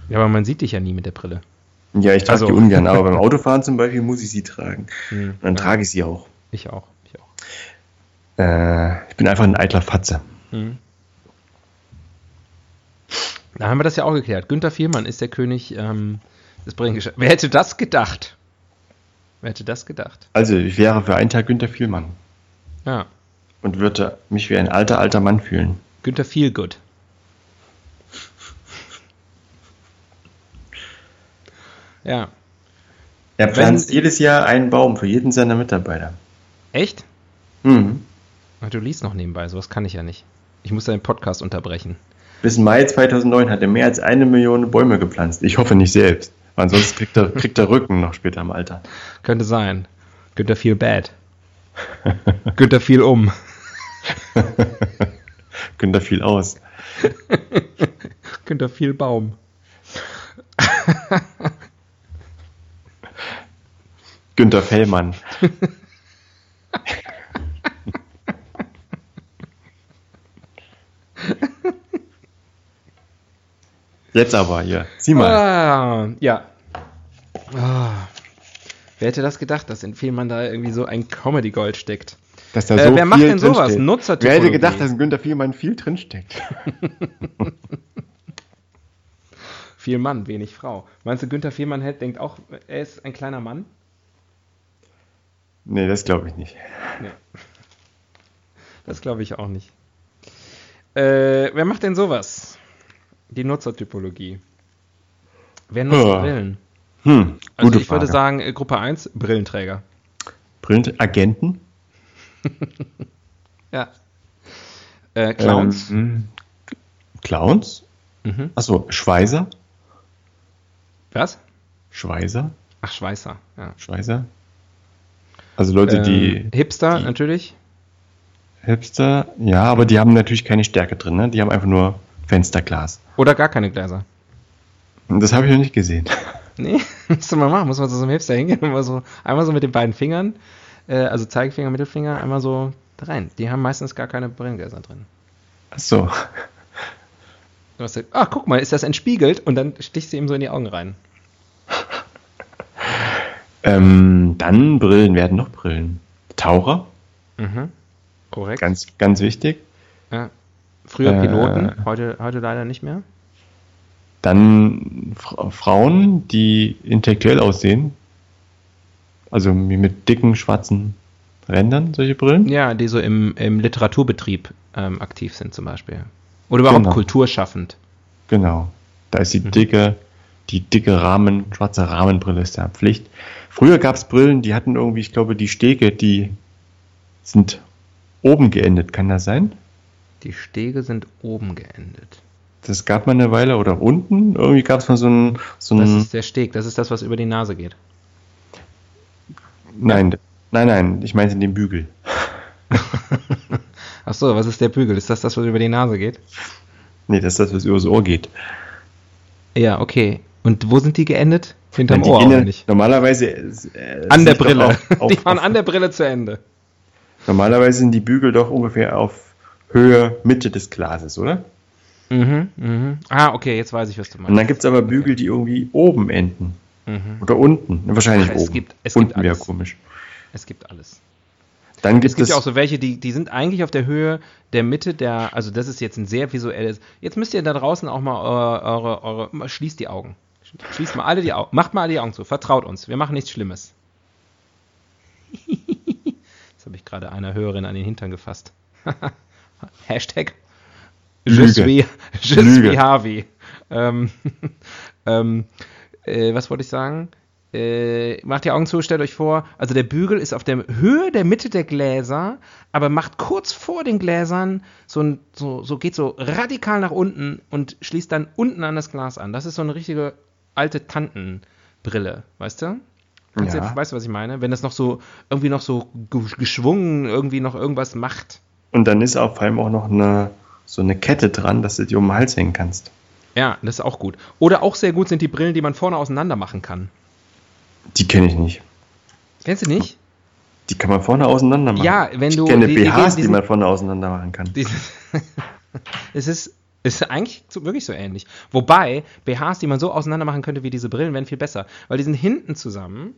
Ja, aber man sieht dich ja nie mit der Brille. Ja, ich trage Also- die ungern, aber beim Autofahren zum Beispiel muss ich sie tragen. Hm, dann ja. trage ich sie auch. Ich auch. Ich auch. Äh, ich bin einfach ein eitler Fatze. Mhm. Da haben wir das ja auch geklärt. Günther Vielmann ist der König ähm, des Brillengeschäfts. Wer hätte das gedacht? Wer hätte das gedacht? Also, ich wäre für einen Tag Günther Vielmann Ja, und würde mich wie ein alter, alter Mann fühlen. Günther Feelgood. Ja, Er Wenn- pflanzt jedes Jahr einen Baum für jeden seiner Mitarbeiter. echt? Mhm. Ach, du liest noch nebenbei, sowas kann ich ja nicht. Ich muss deinen Podcast unterbrechen. Bis Mai 2009 hat er mehr als eine Million Bäume gepflanzt. Ich hoffe nicht selbst. Sonst kriegt er, kriegt er Rücken noch später im Alter. Könnte sein. Günther viel bad. Günther viel um. Günther viel aus. Günther viel Baum. Günther Fellmann. Jetzt aber hier. Sieh mal. Ah, ja. Ah. Wer hätte das gedacht, dass in Vielmann da irgendwie so ein Comedy-Gold steckt? Dass da Äh, so wer macht denn sowas? Nutzertypologie. Wer hätte gedacht, dass in Günther Vielmann viel drinsteckt? Viel Mann, wenig Frau. Meinst du, Günther Vielmann hält, denkt auch, er ist ein kleiner Mann? Nee, das glaube ich nicht. Nee. Das glaube ich auch nicht. Äh, wer macht denn sowas? Die Nutzertypologie. Wer nutzt Ja. Brillen? Hm, Also ich würde Frage. sagen, äh, Gruppe 1, Brillenträger. Printagenten? Ja. Äh, Clowns. Ähm, Clowns? Mhm. Achso, Schweißer? Was? Schweißer? Ach, Schweißer. Ja. Schweißer? Also Leute, die Ähm, Hipster, die- natürlich. Hipster, ja, aber die haben natürlich keine Stärke drin, ne? Die haben einfach nur Fensterglas. Oder gar keine Gläser. Das habe ich noch nicht gesehen. Nee, musst du mal machen. Muss man so zum Hipster hingehen und mal so, einmal so mit den beiden Fingern, äh, also Zeigefinger, Mittelfinger, einmal so rein. Die haben meistens gar keine Brillengläser drin. Du hast gesagt, ach, guck mal, ist das entspiegelt? Und dann stichst du ihm so in die Augen rein. Ähm, dann Brillen werden noch Brillen. Taucher, Mhm. Korrekt. ganz, ganz wichtig. Ja. Früher Äh, Piloten, heute, heute leider nicht mehr. Dann Fra Frauen, die intellektuell aussehen. Also mit dicken, schwarzen Rändern, solche Brillen. Ja, die so im, im Literaturbetrieb ähm, aktiv sind zum Beispiel. Oder überhaupt Genau. kulturschaffend. Genau. Da ist die Mhm. dicke, die dicke Rahmen, schwarze Rahmenbrille ist da Pflicht. Früher gab es Brillen, die hatten irgendwie, ich glaube, die Stege, die sind oben geendet. Kann das sein? Die Stege sind oben geendet. Das gab man eine Weile oder unten. Irgendwie gab es mal so ein, so Das ist der Steg, das ist das, was über die Nase geht. nein, nein, nein, ich meinte den Bügel. Ach so, was ist der Bügel? Ist das das, was über die Nase geht? Nee, das ist das, was übers Ohr geht. Ja, okay. Und wo sind die geendet? Hinterm Ohr, gehen nicht? Normalerweise äh, An der Brille. Auf, auf, die waren an der Brille zu Ende. Normalerweise sind die Bügel doch ungefähr auf Höhe Mitte des Glases, oder? Mhm, mhm. Ah, okay, jetzt weiß ich, was du Und meinst. dann gibt es aber Bügel, die irgendwie oben enden. Mhm. Oder unten. Wahrscheinlich Ach, es oben. gibt- es gibt unten wäre komisch. Es gibt alles. Dann Es gibt gibt es. ja auch so welche, die, die sind eigentlich auf der Höhe der Mitte der, also das ist jetzt ein sehr visuelles. Jetzt müsst ihr da draußen auch mal eure, eure, eure mal schließt die Augen. Schließt mal alle die Augen, macht mal alle die Augen zu, vertraut uns, wir machen nichts Schlimmes. Jetzt habe ich gerade einer Hörerin an den Hintern gefasst. Hashtag Lüge. je Lüge. Harvey. Ähm, ähm, äh, was wollte ich sagen? Äh, macht die Augen zu, stellt euch vor, also der Bügel ist auf der Höhe der Mitte der Gläser, aber macht kurz vor den Gläsern so ein, so, so geht so radikal nach unten und schließt dann unten an das Glas an. Das ist so eine richtige alte Tantenbrille, weißt du? Ja. weißt du, was ich meine? Wenn das noch so irgendwie noch so ge- geschwungen irgendwie noch irgendwas macht. Und dann ist auf allem auch noch eine, so eine Kette dran, dass du die um den Hals hängen kannst. Ja, das ist auch gut. Oder auch sehr gut sind die Brillen, die man vorne auseinander machen kann. Die kenne ich nicht. Kennst du nicht? Die kann man vorne auseinander machen. Ja, wenn ich du- kenne die- die BHs, die, die sind- man vorne auseinander machen kann. Die, es ist, es ist eigentlich wirklich so ähnlich. Wobei, BHs, die man so auseinander machen könnte wie diese Brillen, wären viel besser. Weil die sind hinten zusammen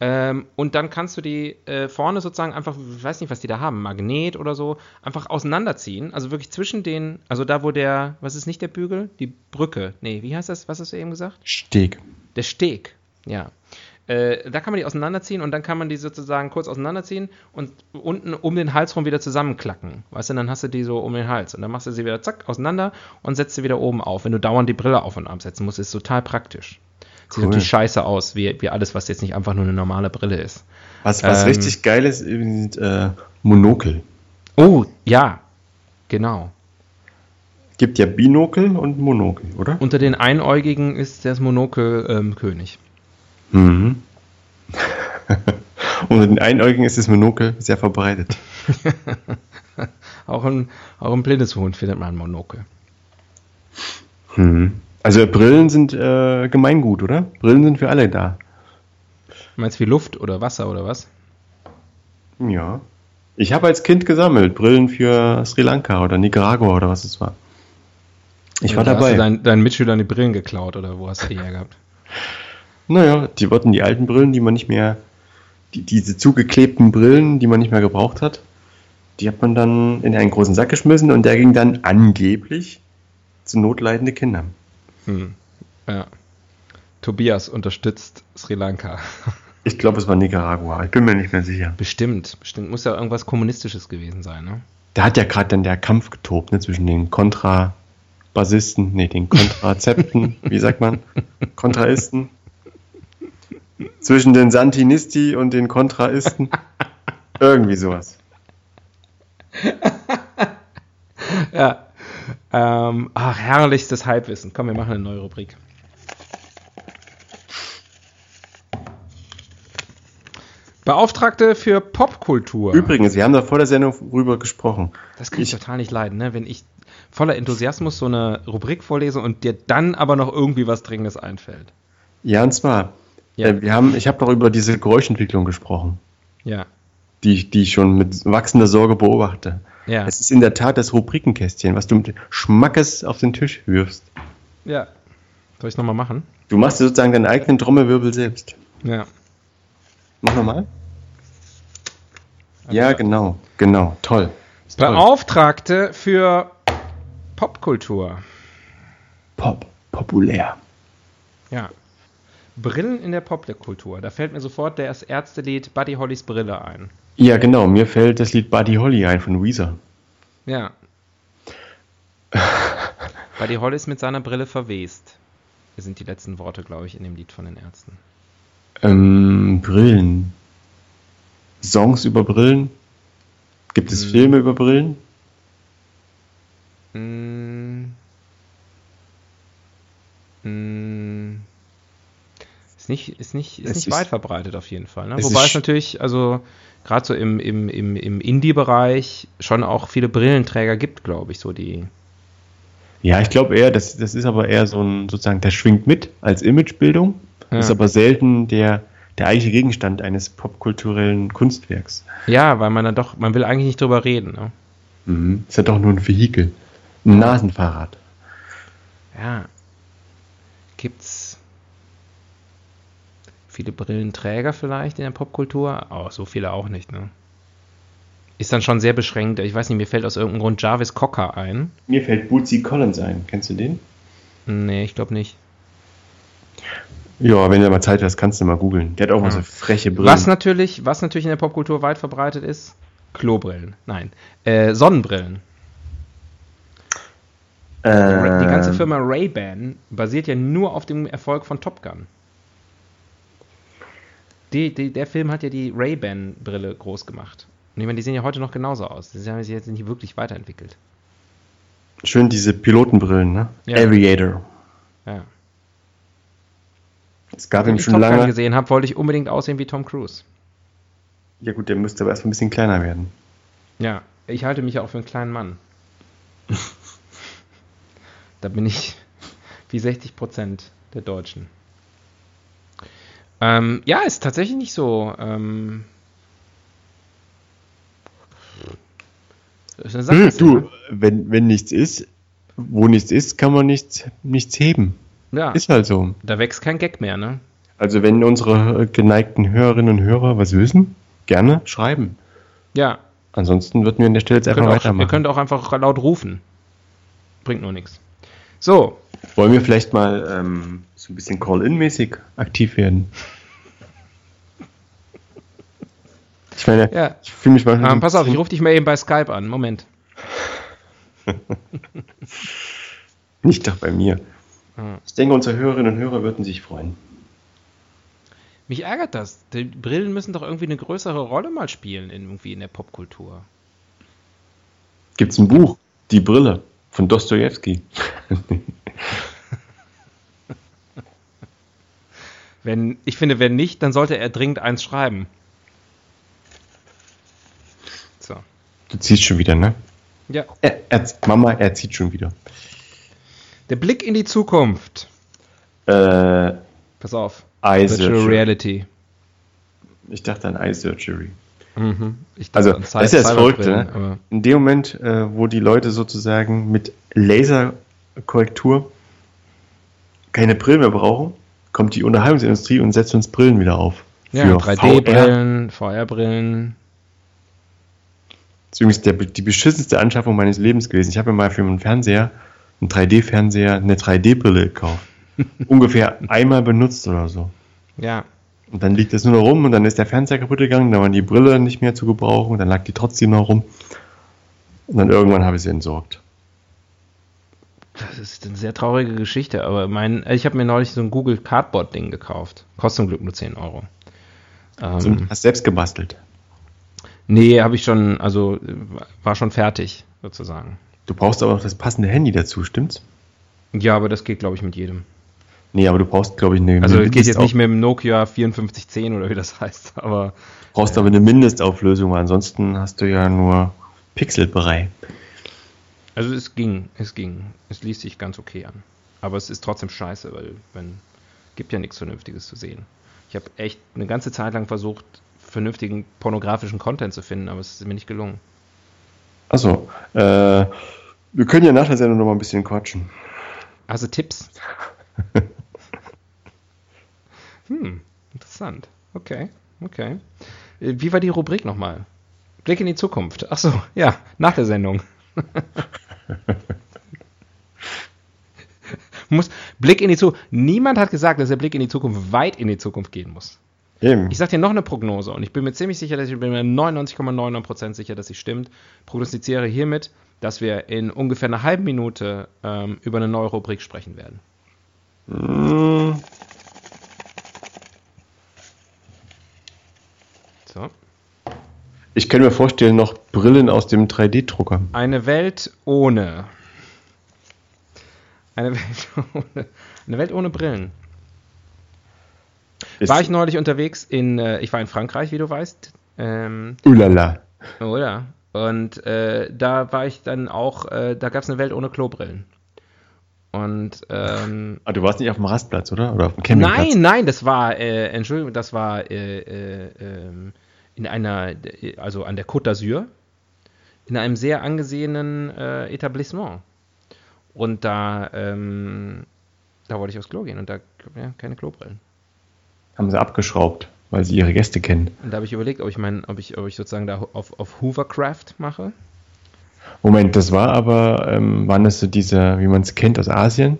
Ähm, und dann kannst du die äh, vorne sozusagen einfach, ich weiß nicht, was die da haben, Magnet oder so, einfach auseinanderziehen. Also wirklich zwischen den, also da, wo der, was ist nicht der Bügel? Die Brücke. Nee, wie heißt das? Was hast du eben gesagt? Steg. Der Steg, ja. Äh, da kann man die auseinanderziehen und dann kann man die sozusagen kurz auseinanderziehen und unten um den Hals rum wieder zusammenklacken. Weißt du, dann hast du die so um den Hals und dann machst du sie wieder zack auseinander und setzt sie wieder oben auf. Wenn du dauernd die Brille auf und absetzen musst, ist total praktisch. Sieht Cool. natürlich scheiße aus, wie, wie alles, was jetzt nicht einfach nur eine normale Brille ist. Was, was Ähm. richtig geil ist, sind äh, Monokel. Oh, ja, genau. Gibt ja Binokel und Monokel, oder? Unter den Einäugigen ist das Monokel ähm, König. Mhm. Unter den Einäugigen ist das Monokel sehr verbreitet. Auch ein, auch ein blindes Huhn findet man ein Monokel. Mhm. Also Brillen sind äh, Gemeingut, oder? Brillen sind für alle da. Meinst du wie Luft oder Wasser oder was? Ja. Ich habe als Kind gesammelt, Brillen für Sri Lanka oder Nicaragua oder was es war. Ich war Oder Hast dabei. du deinen, deinen Mitschülern die Brillen geklaut oder wo hast du die hergehabt? Naja, die wurden die alten Brillen, die man nicht mehr, die, diese zugeklebten Brillen, die man nicht mehr gebraucht hat, die hat man dann in einen großen Sack geschmissen und der ging dann angeblich zu notleidende Kinder. Hm. Ja. Tobias unterstützt Sri Lanka. Ich glaube, es war Nicaragua. Ich bin mir nicht mehr sicher. Bestimmt, bestimmt. Muss ja irgendwas Kommunistisches gewesen sein, ne? Da hat ja gerade dann der Kampf getobt, ne, zwischen den Kontrabassisten, nee, den Kontrazepten, wie sagt man? Kontraisten. Zwischen den Santinisti und den Kontraisten. Irgendwie sowas. Ja. Ähm, ach, herrlichstes Halbwissen. Komm, wir machen eine neue Rubrik. Beauftragte für Popkultur. Übrigens, wir haben da vor der Sendung drüber gesprochen. Das kann ich, Ich- total nicht leiden, ne? wenn ich voller Enthusiasmus so eine Rubrik vorlese und dir dann aber noch irgendwie was Dringendes einfällt. Ja, und zwar, Ja. äh, wir haben, ich habe doch über diese Geräuschentwicklung gesprochen, Ja, die, die ich schon mit wachsender Sorge beobachte. Ja, Es ist in der Tat das Rubrikenkästchen, was du mit Schmackes auf den Tisch wirfst. ja. Soll ich nochmal machen? Du machst dir sozusagen deinen eigenen Trommelwirbel selbst. Ja. Mach nochmal. Ja, genau, genau, toll. Ist toll. Beauftragte für Popkultur. Pop, populär. Ja. Brillen in der Popkultur. Da fällt mir sofort das Ärztelied Buddy Hollys Brille ein. Ja, genau, mir fällt das Lied Buddy Holly ein von Weezer. Ja. Buddy Holly ist mit seiner Brille verwest. Das sind die letzten Worte, glaube ich, in dem Lied von den Ärzten. Ähm, Brillen. Songs über Brillen? Gibt es Hm. Filme über Brillen? Mm. Mm. Ist nicht, ist nicht, ist Es nicht ist- weit verbreitet auf jeden Fall. Ne? es Wobei es natürlich, also gerade so im, im, im, im Indie-Bereich schon auch viele Brillenträger gibt, glaube ich, so die. Ja, ich glaube eher, das, das ist aber eher so ein, sozusagen, der schwingt mit als Imagebildung, Ja. ist aber selten der, der eigentliche Gegenstand eines popkulturellen Kunstwerks. Ja, weil man dann doch, man will eigentlich nicht drüber reden. Ne? Mhm. Ist ja doch nur ein Vehikel. Ein Nasenfahrrad. Ja. Gibt's viele Brillenträger vielleicht in der Popkultur? Oh, so viele auch nicht, ne? Ist dann schon sehr beschränkt. Ich weiß nicht, mir fällt aus irgendeinem Grund Jarvis Cocker ein. Mir fällt Bootsy Collins ein. Kennst du den? Nee, ich glaube nicht. Ja, wenn du mal Zeit hast, kannst du mal googeln. Der hat auch mal Ja. so freche Brillen. Was natürlich, was natürlich in der Popkultur weit verbreitet ist, Klobrillen. Nein. Äh, Sonnenbrillen. Äh, Die ganze Firma Ray-Ban basiert ja nur auf dem Erfolg von Top Gun. Die, die, der Film hat ja die Ray-Ban-Brille groß gemacht. Und ich meine, die sehen ja heute noch genauso aus. Die haben sich jetzt nicht wirklich weiterentwickelt. Schön diese Pilotenbrillen, ne? Ja. Aviator. Ja. Es gab Wenn ihn ich schon Top lange. gesehen habe, wollte ich unbedingt aussehen wie Tom Cruise. Ja gut, der müsste aber erst ein bisschen kleiner werden. Ja, ich halte mich ja auch für einen kleinen Mann. da bin ich wie 60 Prozent der Deutschen. Ähm, ja, ist tatsächlich nicht so. Ähm, ist Sackgasse, du, wenn, wenn nichts ist, wo nichts ist, kann man nichts, nichts heben. ne? Ja, Ist halt so. da wächst kein Gag mehr, ne? Also wenn unsere geneigten Hörerinnen und Hörer was wissen, gerne schreiben. Ja. Ansonsten würden wir an der Stelle jetzt einfach auch, weitermachen. ihr könnt auch einfach laut rufen. Bringt nur nichts. So, Wollen wir vielleicht mal ähm, so ein bisschen Call-In-mäßig aktiv werden? Ich meine, ja. ich fühle mich manchmal. Ähm, ein pass auf, ich rufe dich mal eben bei Skype an. Moment. Nicht doch bei mir. Hm. Ich denke, unsere Hörerinnen und Hörer würden sich freuen. Mich ärgert das. Die Brillen müssen doch irgendwie eine größere Rolle mal spielen in, irgendwie in der Popkultur. Gibt es ein Buch, Die Brille von Dostoevsky. Wenn, ich finde, wenn nicht, dann sollte er dringend eins schreiben. So. Du ziehst schon wieder, ne? Ja. Er, er, Mama, er zieht schon wieder. Der Blick in die Zukunft. Äh, Pass auf. Eye Virtual Surgery. Reality. Ich dachte an Eye Surgery. Mhm. Ich Also, das ist ja das Verrückte, ne? In dem Moment, äh, wo die Leute sozusagen mit Laserkorrektur keine Brillen mehr brauchen, kommt die Unterhaltungsindustrie und setzt uns Brillen wieder auf. Ja, Für 3D-Brillen, VR-Brillen. Das ist übrigens der, die beschissenste Anschaffung meines Lebens gewesen. Ich habe mir mal für meinen Fernseher, einen 3D-Fernseher, eine 3D-Brille gekauft. Ungefähr einmal benutzt oder so. Ja. Und dann liegt es nur noch rum und dann ist der Fernseher kaputt gegangen, dann war die Brille nicht mehr zu gebrauchen und dann lag die trotzdem noch rum. Und dann irgendwann habe ich sie entsorgt. Das ist eine sehr traurige Geschichte, aber mein, ich habe mir neulich so ein Google Cardboard-Ding gekauft. Kostet zum Glück nur 10 Euro. Ähm, hast selbst gebastelt. Nee, habe ich schon, also äh, war schon fertig, sozusagen. Du brauchst aber noch das passende Handy dazu, stimmt's? Ja, aber das geht, glaube ich, mit jedem. Nee, aber du brauchst, glaube ich, eine, Also es geht jetzt nicht mit dem Nokia 5410 oder wie das heißt, aber brauchst aber eine Mindestauflösung, weil ansonsten hast du ja nur Pixelbrei. also es ging, es ging. Es ließ sich ganz okay an. Aber es ist trotzdem scheiße, weil wenn gibt ja nichts Vernünftiges zu sehen. Ich habe echt eine ganze Zeit lang versucht, vernünftigen pornografischen Content zu finden, aber es ist mir nicht gelungen. Achso, äh, wir können ja nach der Sendung noch mal ein bisschen quatschen. Also Tipps? hm, interessant. Okay, okay. Äh, Wie war die Rubrik nochmal? Blick in die Zukunft. Ach so, ja, nach der Sendung. muss Blick in die Zukunft. Niemand hat gesagt, dass der Blick in die Zukunft weit in die Zukunft gehen muss. Eben. Ich sag dir noch eine Prognose und ich bin mir ziemlich sicher, dass ich bin mir 99,99% sicher, dass sie stimmt. Prognostiziere hiermit, dass wir in ungefähr einer halben Minute ähm, über eine neue Rubrik sprechen werden. Mm, So. Ich könnte mir vorstellen, noch Brillen aus dem 3D-Drucker. Eine Welt ohne. Eine Welt ohne. Eine Welt ohne Brillen. Ist- War ich neulich unterwegs in, äh, ich war in Frankreich, wie du weißt. Ähm, Ulala. oder? Und äh, da war ich dann auch, äh, da gab es eine Welt ohne Klobrillen. Und ähm, Ah, du warst nicht auf dem Rastplatz, oder? Oder auf dem Campingplatz? Nein, nein, das war, äh, Entschuldigung, das war äh, äh, ähm, in einer, also an der Côte d'Azur, in einem sehr angesehenen äh, Etablissement. Und da, ähm, da wollte ich aufs Klo gehen und da, ja, keine Klobrillen. Haben sie abgeschraubt, weil sie ihre Gäste kennen. Und da habe ich überlegt, ob ich mein, ob ich, ob ich sozusagen da auf, auf Hoovercraft mache. Moment, das war aber, ähm, waren das so diese, wie man es kennt aus Asien?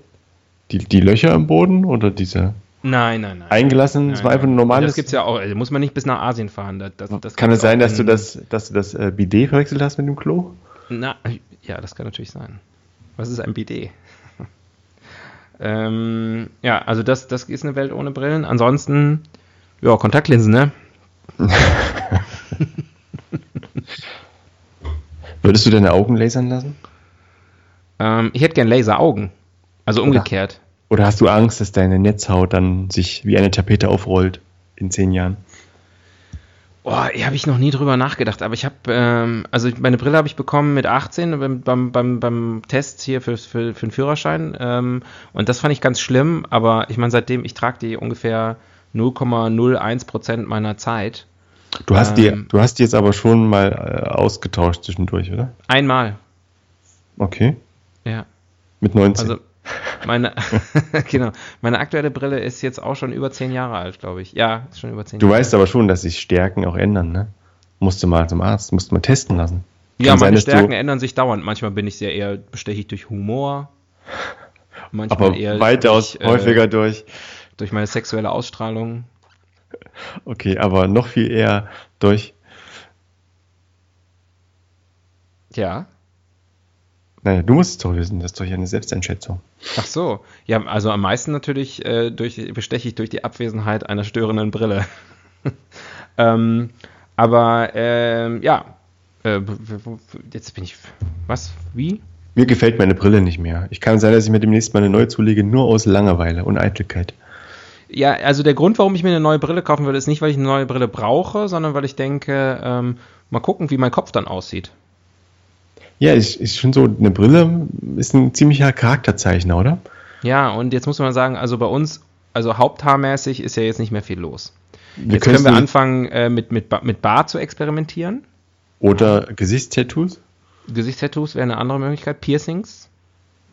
Die, die Löcher im Boden oder diese Nein, nein, nein. eingelassenen? Nein, Das war einfach ein normales. Das gibt's ja auch, also muss man nicht bis nach Asien fahren. Das, das, das kann es sein, dass du das, dass du das äh, Bidet verwechselt hast mit dem Klo? Na, ja, das kann natürlich sein. Was ist ein Bidet? Ähm, ja, also das, das ist eine Welt ohne Brillen. Ansonsten, ja, Kontaktlinsen, ne? Würdest du deine Augen lasern lassen? Ähm, ich hätte gern Laseraugen. Also umgekehrt. Oder hast du Angst, dass deine Netzhaut dann sich wie eine Tapete aufrollt in zehn Jahren? Boah, hier habe ich noch nie drüber nachgedacht, aber ich habe, ähm, also meine Brille habe ich bekommen mit 18 beim, beim, beim, beim Test hier für, für, für den Führerschein ähm, und das fand ich ganz schlimm, aber ich meine, seitdem, ich trage die ungefähr 0,01 Prozent meiner Zeit. Du hast, Ähm. die, du hast die jetzt aber schon mal äh, ausgetauscht zwischendurch, oder? Einmal, Okay. ja. Mit 19. Also, Meine, genau, meine aktuelle Brille ist jetzt auch schon über zehn Jahre alt, glaube ich. Ja, ist schon über zehn Du Jahre weißt aber schon, dass sich Stärken auch ändern, ne? Musst du mal zum Arzt, musst du mal testen lassen. Ja, Kann meine sein, Stärken du- ändern sich dauernd. Manchmal bin ich sehr eher bestechig durch Humor. Manchmal Aber eher weitaus durch, äh, häufiger durch. durch meine sexuelle Ausstrahlung. Okay, aber noch viel eher durch. Ja. Naja, du musst es doch wissen, das ist doch eine Selbsteinschätzung. Ach so. Ja, also am meisten natürlich äh, durch, bestechig durch die Abwesenheit einer störenden Brille. ähm, aber ähm, ja. Äh, jetzt bin ich. Was? Wie? Mir gefällt meine Brille nicht mehr. Ich kann sein, dass ich mir demnächst mal eine neue zulege, nur aus Langeweile und Eitelkeit. Ja, also der Grund, warum ich mir eine neue Brille kaufen würde, ist nicht, weil ich eine neue Brille brauche, sondern weil ich denke, ähm, mal gucken, wie mein Kopf dann aussieht. Ja, ich, ich finde so, eine Brille ist ein ziemlicher Charakterzeichner, oder? Ja, und jetzt muss man sagen, also bei uns, also haupthaarmäßig ist ja jetzt nicht mehr viel los. Wir Jetzt können wir anfangen, äh, mit, mit, mit Bart zu experimentieren. Oder Gesichtstattoos. Gesichtstattoos wäre eine andere Möglichkeit. Piercings,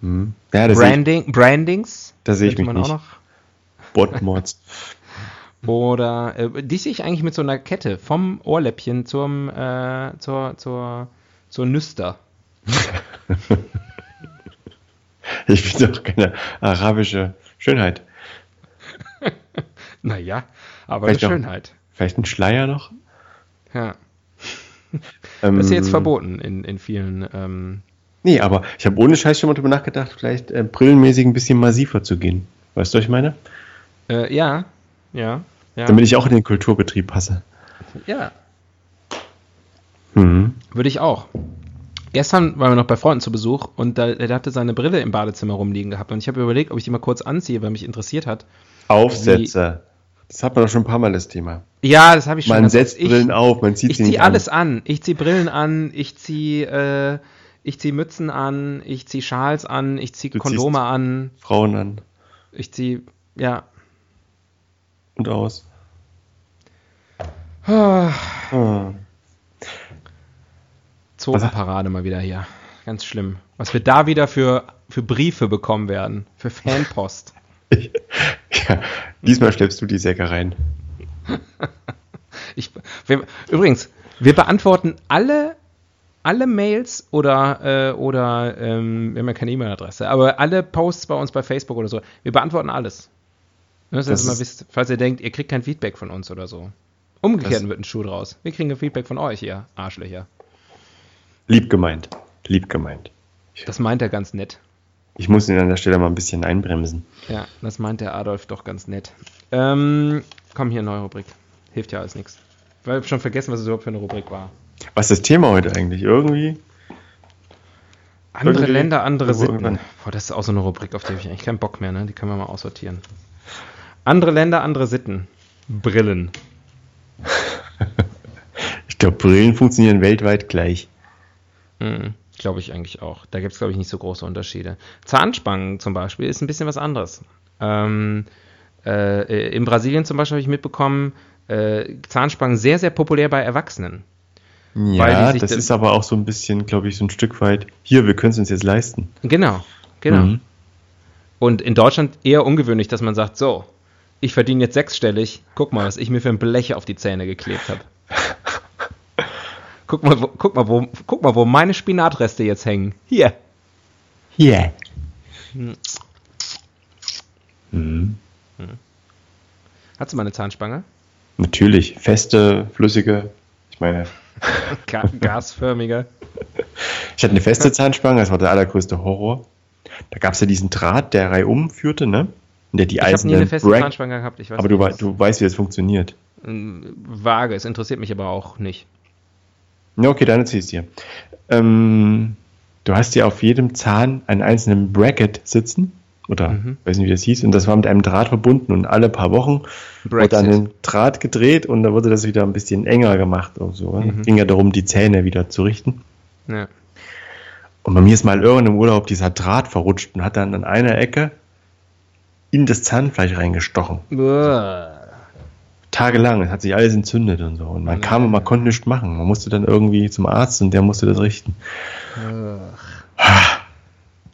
Hm. Ja, das sehe ich, Branding, Brandings. da sehe ich mich man nicht. auch noch. Botmods. Oder äh, die sehe ich eigentlich mit so einer Kette vom Ohrläppchen zum, äh, zur, zur, zur Nüster. Ich bin doch keine arabische Schönheit. Naja, aber Vielleicht eine Schönheit. Vielleicht ein Schleier noch? Ja. Ähm, Das ist ja jetzt verboten in, in vielen. Ähm, Nee, aber ich habe ohne Scheiß schon mal drüber nachgedacht, vielleicht äh, brillenmäßig ein bisschen massiver zu gehen. Weißt du, was ich meine? äh, ja, ja, ja. Damit ich auch in den Kulturbetrieb passe. ja, Mhm. würde ich auch. Gestern waren wir noch bei Freunden zu Besuch und da, der hatte seine Brille im Badezimmer rumliegen gehabt und ich habe überlegt, ob ich die mal kurz anziehe, weil mich interessiert hat. Aufsätze. Das hat man doch schon ein paar Mal das Thema. Ja, das habe ich schon. Man ganz setzt ich, Brillen auf, man zieht Ich sie nicht ziehe alles an. Ich ziehe Brillen an, ich ziehe äh, ich zieh Mützen an, ich ziehe Schals an, ich ziehe Kondome an, Frauen an ich ziehe, ja. und aus. Ah, Ah. Zotenparade mal wieder hier. Ganz schlimm. Was wir da wieder für, für Briefe bekommen werden. Für Fanpost. Ich, ja, diesmal schleppst du die Säcke rein. Ich, wir, übrigens, wir beantworten alle, alle Mails oder, äh, oder ähm, wir haben ja keine E-Mail-Adresse, aber alle Posts bei uns bei Facebook oder so. Wir beantworten alles. Ne, dass ihr Das mal wisst, falls ihr denkt, ihr kriegt kein Feedback von uns oder so. Umgekehrt Das- wird ein Schuh draus. Wir kriegen ein Feedback von euch, ihr Arschlöcher. Lieb gemeint. Lieb gemeint. Das meint er ganz nett. Ich muss ihn an der Stelle mal ein bisschen einbremsen. Ja, das meint der Adolf doch ganz nett. Ähm, komm, hier, neue Rubrik. Hilft ja alles nichts. Weil ich schon vergessen, was es überhaupt für eine Rubrik war. Was ist das Thema heute eigentlich? Irgendwie? Andere Irgendwie- Länder, andere Sitten. irgendwann. Boah, das ist auch so eine Rubrik, auf die habe ich eigentlich keinen Bock mehr, ne? Die können wir mal aussortieren. Andere Länder, andere Sitten. Brillen. Ich glaube, Brillen funktionieren weltweit gleich. Hm, glaube ich eigentlich auch. Da gibt es, glaube ich, nicht so große Unterschiede. Zahnspangen zum Beispiel ist ein bisschen was anderes. Ähm, äh, in Brasilien zum Beispiel habe ich mitbekommen, äh, Zahnspangen sehr, sehr populär bei Erwachsenen. Ja, das ist aber auch so ein bisschen, glaube ich, so ein Stück weit, hier, wir können es uns jetzt leisten. Genau, genau. Mhm. Und in Deutschland eher ungewöhnlich, dass man sagt, so, ich verdiene jetzt sechsstellig, guck mal, was ich mir für ein Blech auf die Zähne geklebt habe. guck mal, wo, guck, mal, wo, guck mal, wo meine Spinatreste jetzt hängen. Hier. Hier. Hm. Mhm. Hast du mal eine Zahnspange? Natürlich, feste, flüssige. Ich meine, Ga gasförmige. ich hatte eine feste Zahnspange, das war der allergrößte Horror. Da gab es ja diesen Draht, der reihum führte, ne? Und der die Ich habe nie eine feste Brack- Zahnspange gehabt. Ich weiß Aber du, nicht, wei- du weißt, wie das funktioniert. Ähm, Vage, es interessiert mich aber auch nicht. Ja, okay, dann erzähl ich dir. Ähm, du hast ja auf jedem Zahn einen einzelnen Bracket sitzen. Oder, Mhm. weiß nicht, wie das hieß. Und das war mit einem Draht verbunden. Und alle paar Wochen wurde Brexit. an den Draht gedreht und da wurde das wieder ein bisschen enger gemacht. Und so. Mhm. Ging ja darum, die Zähne wieder zu richten. Ja. Und bei mir ist mal irgendwann im Urlaub dieser Draht verrutscht und hat dann an einer Ecke in das Zahnfleisch reingestochen. Uah. Tagelang. Es hat sich alles entzündet und so. Und man kam und man konnte nichts machen. Man musste dann irgendwie zum Arzt und der musste das richten.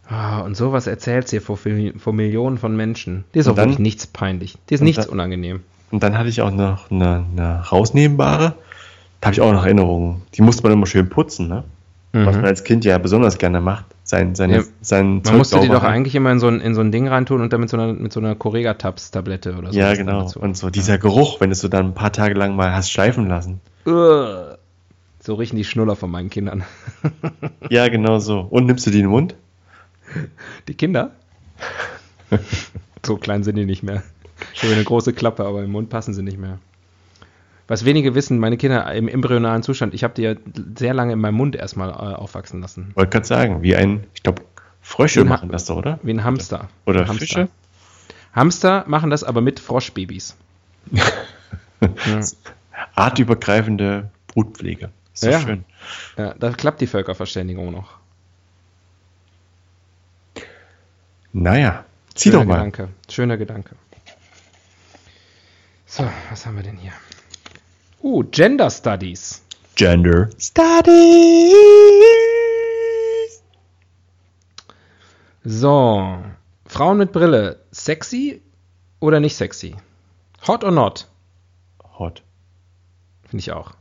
Ah, und sowas erzählt sie vor, vor Millionen von Menschen. Dir ist Und auch dann- wirklich nichts peinlich. Dir ist nichts dann- unangenehm. Und dann hatte ich auch noch eine, eine rausnehmbare. Da habe ich auch noch Erinnerungen. Die musste man immer schön putzen, ne? Was man als Kind ja besonders gerne macht. Sein, seine, Ja. sein Man musste die doch eigentlich immer in so ein, in so ein Ding reintun und dann mit so einer, mit so einer Correga-Tabs-Tablette oder so. Ja, genau. Und so dieser Geruch, wenn du es so dann ein paar Tage lang mal hast schleifen lassen. So riechen die Schnuller von meinen Kindern. Ja, genau so. Und nimmst du die in den Mund? Die Kinder? so klein sind die nicht mehr. Ich habe eine große Klappe, aber im Mund passen sie nicht mehr. Was wenige wissen, meine Kinder im embryonalen Zustand, ich habe die ja sehr lange in meinem Mund erstmal äh, aufwachsen lassen. Wollte gerade sagen, wie ein, ich glaube, Frösche Wie ein machen das doch, oder? Wie ein Hamster. Oder Hamster. Fische? Hamster machen das aber mit Froschbabys. ja. Artübergreifende Brutpflege. Ist doch Ja. schön. ja, da klappt die Völkerverständigung noch. Naja, zieh Schöner doch mal. Gedanke. Schöner Gedanke. So, was haben wir denn hier? Uh, Gender Studies. Gender Studies. So, Frauen mit Brille, sexy oder nicht sexy? Hot or not? Hot. Finde ich auch. Auf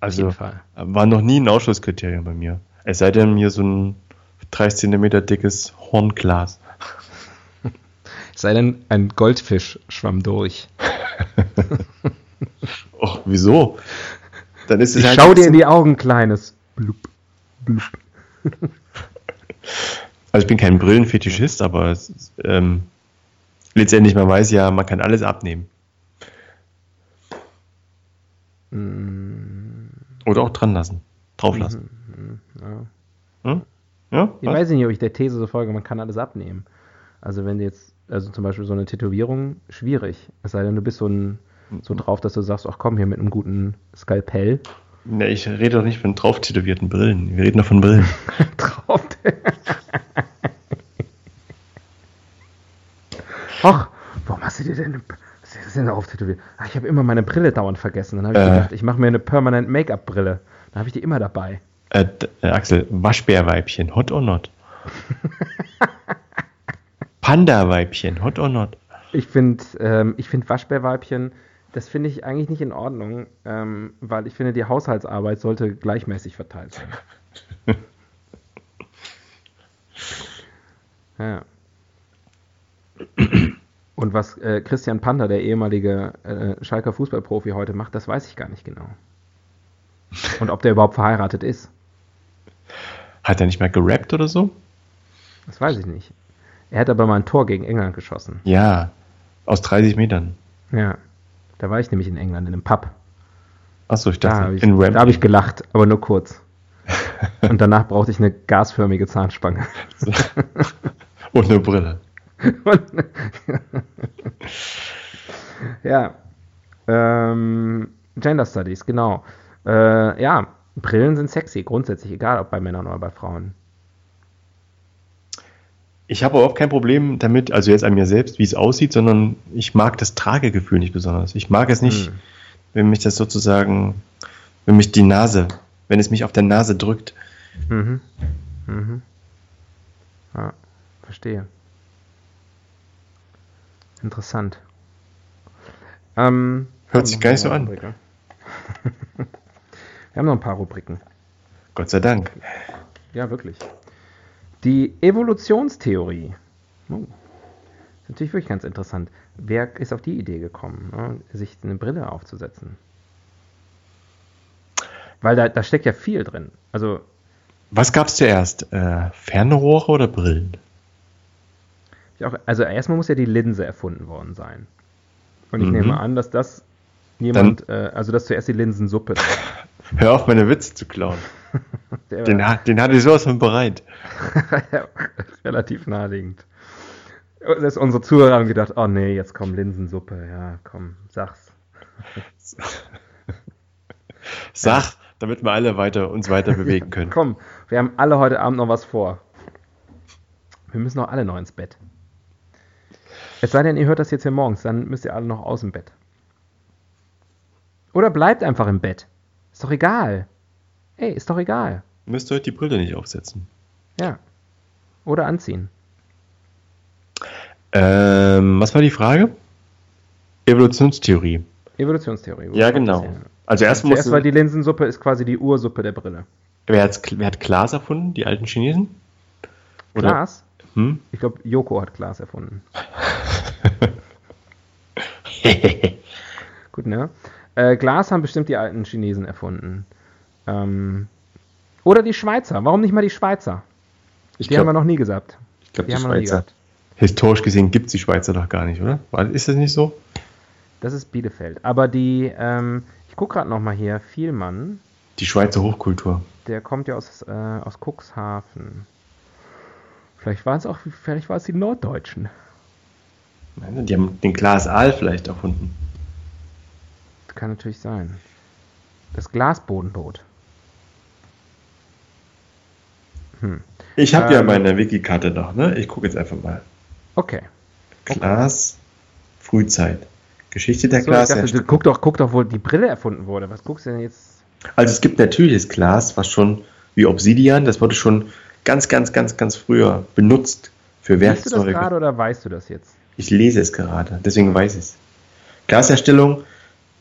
Also jeden Fall. war noch nie ein Ausschlusskriterium bei mir. Es sei denn mir so ein 30 Zentimeter dickes Hornglas. Es sei denn, ein Goldfisch schwamm durch. Och, wieso? Dann ist es Ich halt schau dir in die Augen, Kleines. Blub, blub. Also ich bin kein Brillenfetischist, aber ist, ähm, letztendlich man weiß ja, man kann alles abnehmen. Mm, Oder auch dran lassen. Drauf lassen. ja. Hm? Ja? Ich Was? weiß nicht, ob ich der These so folge, man kann alles abnehmen. Also wenn du jetzt, also zum Beispiel so eine Tätowierung, schwierig. Es sei denn, du bist so, ein, so drauf, dass du sagst, ach komm, hier mit einem guten Skalpell. Ne, ich rede doch nicht von drauf tätowierten Brillen. Wir reden doch von Brillen. drauf. ach, warum hast du dir denn, was ist denn auf tätowiert? Ach, ich habe immer meine Brille dauernd vergessen. Dann habe ich Äh. gedacht, ich mache mir eine Permanent Make-up-Brille. Dann habe ich die immer dabei. äh, äh, Axel, Waschbärweibchen, hot or not? Panda-Weibchen, hot or not? Ich finde ähm, ich find Waschbärweibchen, das finde ich eigentlich nicht in Ordnung, ähm, weil ich finde, die Haushaltsarbeit sollte gleichmäßig verteilt sein. ja. Und was äh, Christian Panda, der ehemalige äh, Schalker Fußballprofi, heute macht, das weiß ich gar nicht genau. Und ob der überhaupt verheiratet ist, Hat er nicht mal gerappt oder so? das weiß ich nicht. Er hat aber mal ein Tor gegen England geschossen. Ja, aus 30 Metern. Ja. Da war ich nämlich in England, in einem Pub. Achso, ich Da dachte, habe ich, in da hab ich gelacht, aber nur kurz. Und danach brauchte ich eine gasförmige Zahnspange. Und eine Brille. Ja. Ähm, Gender Studies, genau. Äh, ja, Brillen sind sexy, grundsätzlich, egal ob bei Männern oder bei Frauen. Ich habe überhaupt kein Problem damit, also jetzt an mir selbst, wie es aussieht, sondern ich mag das Tragegefühl nicht besonders. Ich mag es nicht, Hm. wenn mich das sozusagen, wenn mich die Nase, wenn es mich auf der Nase drückt. Mhm. Mhm. Ja, verstehe. Interessant. Ähm, Hört sich gar nicht so an. Wir haben noch ein paar Rubriken. Gott sei Dank. Ja, wirklich. Die Evolutionstheorie. Oh. Ist natürlich wirklich ganz interessant. Wer ist auf die Idee gekommen, ne, sich eine Brille aufzusetzen? Weil da, da steckt ja viel drin. Also, Was gab es zuerst? Äh, Fernrohre oder Brillen? auch, also erstmal muss ja die Linse erfunden worden sein. Und ich Mhm. nehme an, dass das jemand, äh, also dass zuerst die Linsensuppe. Hör auf, meine Witze zu klauen. Den, den hatte ich sowas von bereit. Relativ naheliegend. Dass unsere Zuhörer haben gedacht, oh nee, jetzt kommt Linsensuppe. Ja, komm, sag's. Sag, damit wir alle weiter, uns weiter bewegen können. Komm, wir haben alle heute Abend noch was vor. Wir müssen noch alle noch ins Bett. Es sei denn, ihr hört das jetzt hier morgens, dann müsst ihr alle noch aus dem Bett. Oder bleibt einfach im Bett. Ist doch egal. Ey, ist doch egal. Müsst ihr heute die Brille nicht aufsetzen. Ja. oder anziehen? Ähm, was war die Frage? Evolutionstheorie. Evolutionstheorie. Ja, genau. Also erst muss Zuerst, weil die Linsensuppe ist quasi die Ursuppe der Brille. wer, hat's- wer hat Glas erfunden? Die alten Chinesen? Oder- Glas? Hm? Ich glaube, Joko hat Glas erfunden. Gut, ne? Äh, Glas haben bestimmt die alten Chinesen erfunden. Ähm, oder die Schweizer. Warum nicht mal die Schweizer? Ich Die haben wir glaube, noch nie gesagt. glaub, Die die nie Schweizer. Historisch gesehen gibt es die Schweizer doch gar nicht, oder? Ist das nicht so? Das ist Bielefeld. Aber die, ähm, ich gucke gerade noch mal hier, Vielmann, Die Schweizer Hochkultur. der kommt ja aus, äh, aus Cuxhaven. Vielleicht waren es auch, vielleicht war es die Norddeutschen. Nein, Die haben den Glas Aal vielleicht erfunden. Das kann natürlich sein. Das Glasbodenboot. Hm. Ich habe ja Ähm. meine Wikikarte noch, ne? Ich gucke jetzt einfach mal. Okay. Glas, Frühzeit. Geschichte der So, ich dachte, du, Glasherstellung. guck doch, guck doch, wo die Brille erfunden wurde. Was guckst du denn jetzt? Also es gibt natürliches Glas, was schon wie Obsidian, das wurde schon ganz, ganz, ganz, ganz früher benutzt für Weißt du das Werkzeuge. gerade oder weißt du das jetzt? Ich lese es gerade, deswegen weiß ich es. Glasherstellung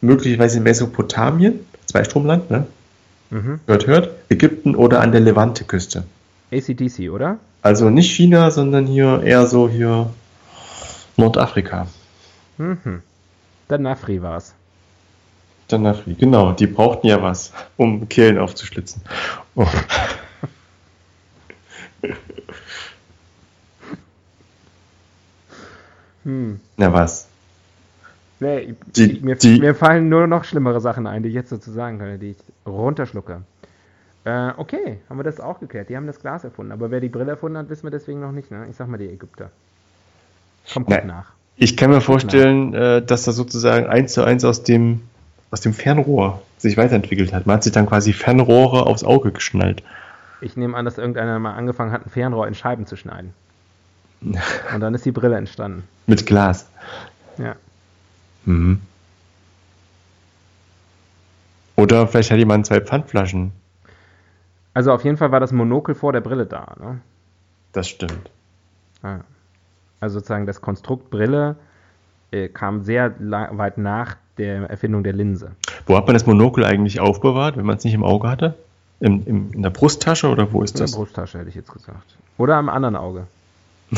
möglicherweise in Mesopotamien, Zweistromland, ne? Mhm. Hört, hört. Ägypten oder an der Levante-Küste. ACDC, oder? Also nicht China, sondern hier eher so hier Nordafrika. Mhm. Der Nafri war's. Dann Afri, genau, die brauchten ja was, um Kehlen aufzuschlitzen. Oh. Hm. Na was? Nee, Die- mir, die- mir fallen nur noch schlimmere Sachen ein, die ich jetzt sozusagen kann, die ich runterschlucke. Äh, okay, haben wir das auch geklärt. Die haben das Glas erfunden. Aber wer die Brille erfunden hat, wissen wir deswegen noch nicht. Ne? Ich sag mal die Ägypter. Komm, guck Nein. nach. Ich kann mir vorstellen, äh, dass das sozusagen eins zu eins aus dem, aus dem Fernrohr sich weiterentwickelt hat. Man hat sich dann quasi Fernrohre aufs Auge geschnallt. Ich nehme an, dass irgendeiner mal angefangen hat, ein Fernrohr in Scheiben zu schneiden. Und dann ist die Brille entstanden. Mit Glas. Ja. Mhm. Oder vielleicht hat jemand zwei Pfandflaschen. Also auf jeden Fall war das Monokel vor der Brille da. Ne? Das stimmt. Ah. Also sozusagen das Konstrukt Brille äh, kam sehr weit nach der Erfindung der Linse. Wo hat man das Monokel eigentlich aufbewahrt, wenn man es nicht im Auge hatte? Im, im, in der Brusttasche oder wo ist In der das? Brusttasche hätte ich jetzt gesagt. Oder am anderen Auge.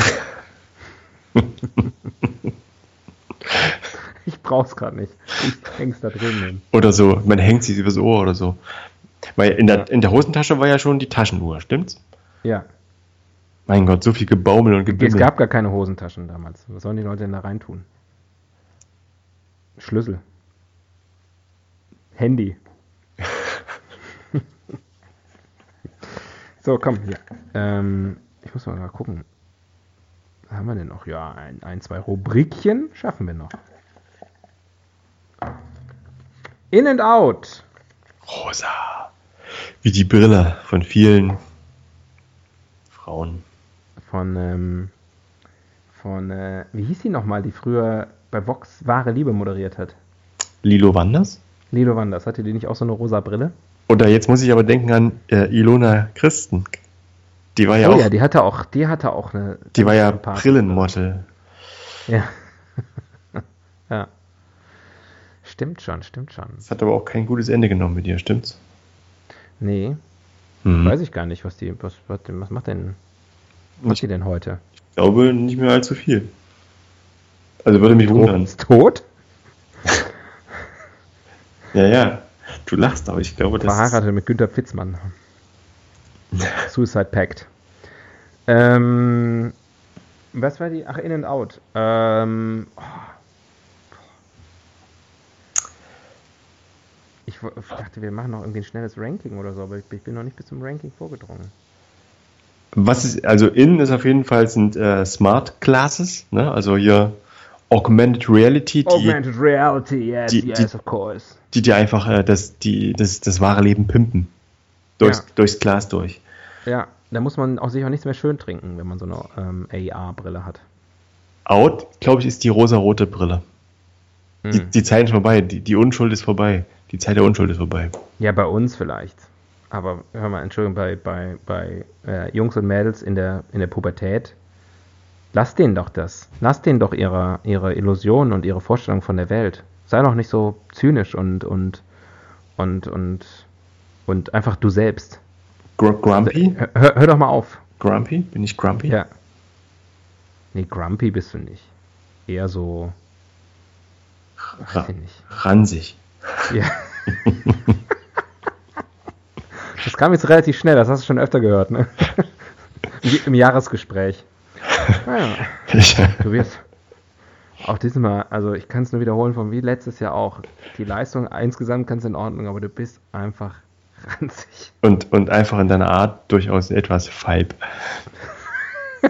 ich brauch's gerade nicht. Ich häng's da drin. Hin. Oder so, man hängt sich übers Ohr oder so. Weil in der, Ja. in der Hosentasche war ja schon die Taschenuhr, stimmt's? Ja. Mein Gott, so viel Gebaumel und Es Gebimmel. gab gar keine Hosentaschen damals. Was sollen die Leute denn da reintun? Schlüssel. Handy. so, komm, hier. Ähm, ich muss mal, mal gucken. Was haben wir denn noch? Ja, ein, ein, zwei Rubrikchen schaffen wir noch. In and out. Rosa. Wie die Brille von vielen Frauen. Von, ähm, von, äh, wie hieß die nochmal, die früher bei Vox Wahre Liebe moderiert hat? Lilo Wanders? Lido Wanders, hatte die nicht auch so eine rosa Brille? Oder jetzt muss ich aber denken an äh, Ilona Christen. Die war ja oh auch, ja, die hatte auch, die hatte auch eine. die war ja Brillenmodel. Ja. ja. Stimmt schon, stimmt schon. Das hat aber auch kein gutes Ende genommen mit ihr, stimmt's? Nee, Hm. weiß ich gar nicht, was die, was, was, was macht denn, was macht Ich die denn heute? glaube nicht mehr allzu viel. Also würde mich wundern. Ist tot? Ja, ja. Du lachst, aber ich glaube, das Verheiratet mit Günter Pfitzmann. Suicide Pact. Ähm, was war die? Ach, In and Out. Ähm, oh. Ich, dachte, wir machen noch irgendwie ein schnelles Ranking oder so, aber ich, bin noch nicht bis zum Ranking vorgedrungen. Was ist, also in ist auf jeden Fall sind äh, Smart Glasses, ne? Also hier Augmented Reality, die, Augmented Reality, yes, die- yes, die- of course. die dir einfach äh, das, die, das, das wahre Leben pimpen. Durchs, Ja. durchs Glas durch. Ja, da muss man auch sich auch nichts mehr schön trinken, wenn man so eine ähm, AR-Brille hat. Out, glaube ich, ist die rosarote Brille. Die, Hm. die Zeit ist vorbei, die, die Unschuld ist vorbei. Die Zeit der Unschuld ist vorbei. Ja, bei uns vielleicht. Aber hör mal, Entschuldigung, bei, bei, bei äh, Jungs und Mädels in der, in der Pubertät, lass denen doch das. Lass denen doch ihre, ihre Illusionen und ihre Vorstellung von der Welt. Sei doch nicht so zynisch und, und, und, und, und einfach du selbst. Gr grumpy? Hör, hör doch mal auf. Grumpy? Bin ich grumpy? Ja. Nee, grumpy bist du nicht. Eher so. Nicht. Ransig. Ja. Das kam jetzt relativ schnell, das hast du schon öfter gehört, ne? Im Jahresgespräch. Naja. Du wirst auch diesmal, also ich kann es nur wiederholen von wie letztes Jahr auch. Die Leistung insgesamt ganz in Ordnung, aber du bist einfach ranzig. Und, und einfach in deiner Art durchaus etwas feib.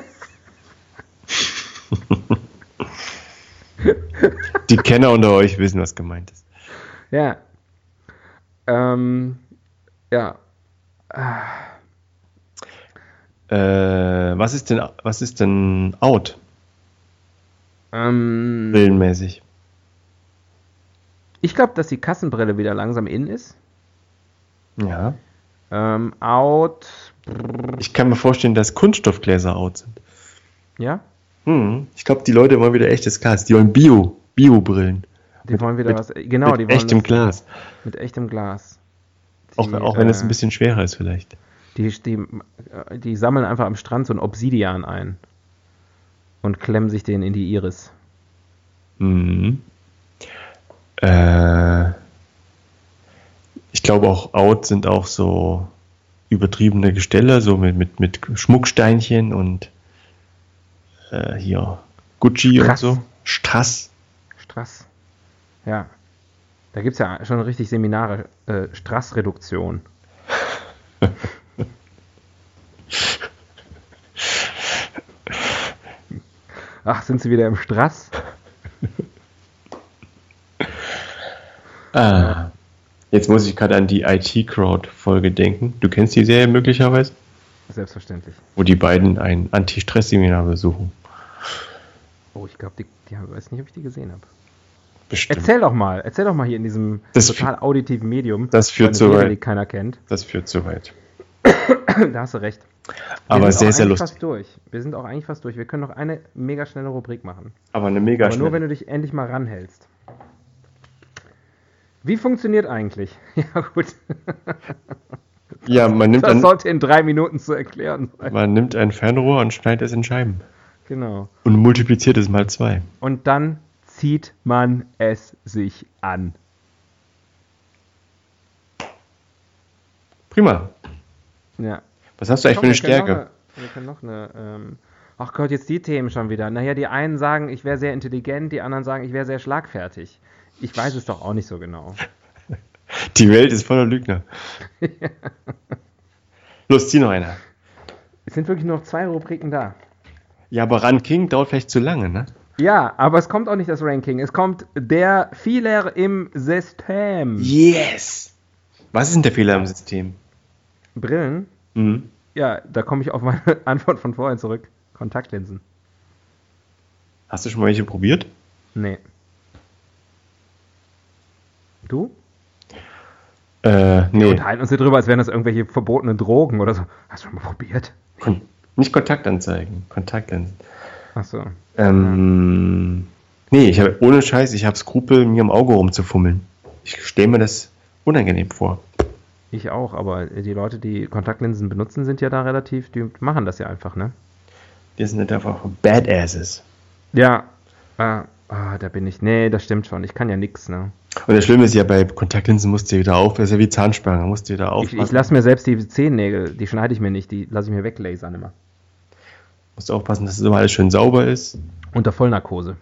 Die Kenner unter euch wissen, was gemeint ist. Ja. Ähm, ja, äh, was ist denn, was ist denn out? Ähm, Brillenmäßig. Ich glaube, dass die Kassenbrille wieder langsam in ist. Ja. Ähm, out. Ich kann mir vorstellen, dass Kunststoffgläser out sind. Ja? Hm. Ich glaube, die Leute wollen wieder echtes Glas. Die wollen Bio, Bio-Brillen. Die wollen wieder mit, was. Genau, mit die wollen. Echtem Glas. Mit echtem Glas. Die, auch, auch wenn es ein äh, bisschen schwerer ist vielleicht. Die, die, die sammeln einfach am Strand so ein Obsidian ein und klemmen sich den in die Iris. Mhm. Äh, ich glaube auch out sind auch so übertriebene Gestelle, so mit, mit, mit Schmucksteinchen und äh, hier Gucci Strass. und so. Strass. Strass. Ja. Da gibt es ja schon richtig Seminare, äh, Strassreduktion. Ach, sind Sie wieder im Strass? ah, jetzt muss ich gerade an die IT-Crowd-Folge denken. Du kennst die Serie möglicherweise? Selbstverständlich. Wo die beiden ein Anti-Stress-Seminar besuchen. Oh, ich glaube, die, die weiß nicht, ob ich die gesehen habe. Bestimmt. Erzähl doch mal, erzähl doch mal hier in diesem das total auditiven Medium. Das führt zu weit. Die keiner kennt. Das führt zu weit. da hast du recht. Wir aber sehr, sehr lustig. Fast durch. Wir sind auch eigentlich fast durch. Wir können noch eine mega schnelle Rubrik machen. Aber eine mega aber nur, wenn du dich endlich mal ranhältst. Wie funktioniert eigentlich? Ja, gut. Ja, man nimmt das ein, sollte in drei Minuten zu erklären sein. Man nimmt ein Fernrohr und schneidet es in Scheiben. Genau. Und multipliziert es mal zwei. Und dann zieht man es sich an. Prima. Ja. Was hast du eigentlich für eine Stärke? Wir können noch eine. Ähm, ach Gott, jetzt die Themen schon wieder. Naja, die einen sagen, ich wäre sehr intelligent, die anderen sagen, ich wäre sehr schlagfertig. Ich weiß es doch auch nicht so genau. Die Welt ist voller Lügner. Los, zieh noch einer. Es sind wirklich nur noch zwei Rubriken da. Ja, aber Ranking dauert vielleicht zu lange, ne? Ja, aber es kommt auch nicht das Ranking. Es kommt der Fehler im System. Yes! Was ist denn der Fehler im System? Brillen? Mhm. Ja, da komme ich auf meine Antwort von vorhin zurück. Kontaktlinsen. Hast du schon mal welche probiert? Nee. Du? Äh, nee. Wir unterhalten uns hier drüber, als wären das irgendwelche verbotenen Drogen oder so. Hast du schon mal probiert? Kon nicht Kontaktanzeigen, Kontaktlinsen. Ach so. Ähm, nee, ich habe ohne Scheiß, ich habe Skrupel, mir im Auge rumzufummeln. Ich stelle mir das unangenehm vor. Ich auch, aber die Leute, die Kontaktlinsen benutzen, sind ja da relativ, die machen das ja einfach, ne? Die sind einfach Badasses. Ja. Ah, ah, da bin ich. Nee, das stimmt schon. Ich kann ja nix, ne? Und das Schlimme ist ja, bei Kontaktlinsen musst du wieder auf, das ist ja wie Zahnspange, musst du wieder auf. Ich, ich lasse mir selbst die Zehennägel, die schneide ich mir nicht, die lasse ich mir weglasern immer. Musst du aufpassen, dass es immer alles schön sauber ist. Unter Vollnarkose.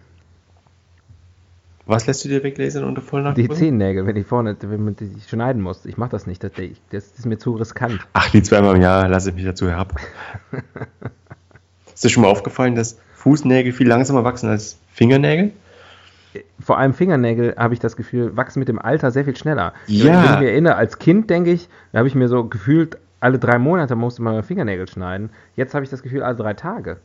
Was lässt du dir weglasern unter Vollnarkose? Die Zehennägel, wenn ich vorne wenn man die schneiden muss. Ich mache das nicht, das, das, ist mir zu riskant. Ach, die zweimal im Jahr lasse ich mich dazu herab. ist dir schon mal aufgefallen, dass Fußnägel viel langsamer wachsen als Fingernägel? Vor allem Fingernägel, habe ich das Gefühl, wachsen mit dem Alter sehr viel schneller. Ja. Wenn ich mich erinnere, als Kind denke ich, da habe ich mir so gefühlt alle drei Monate musste man Fingernägel schneiden. Jetzt habe ich das Gefühl, alle drei Tage.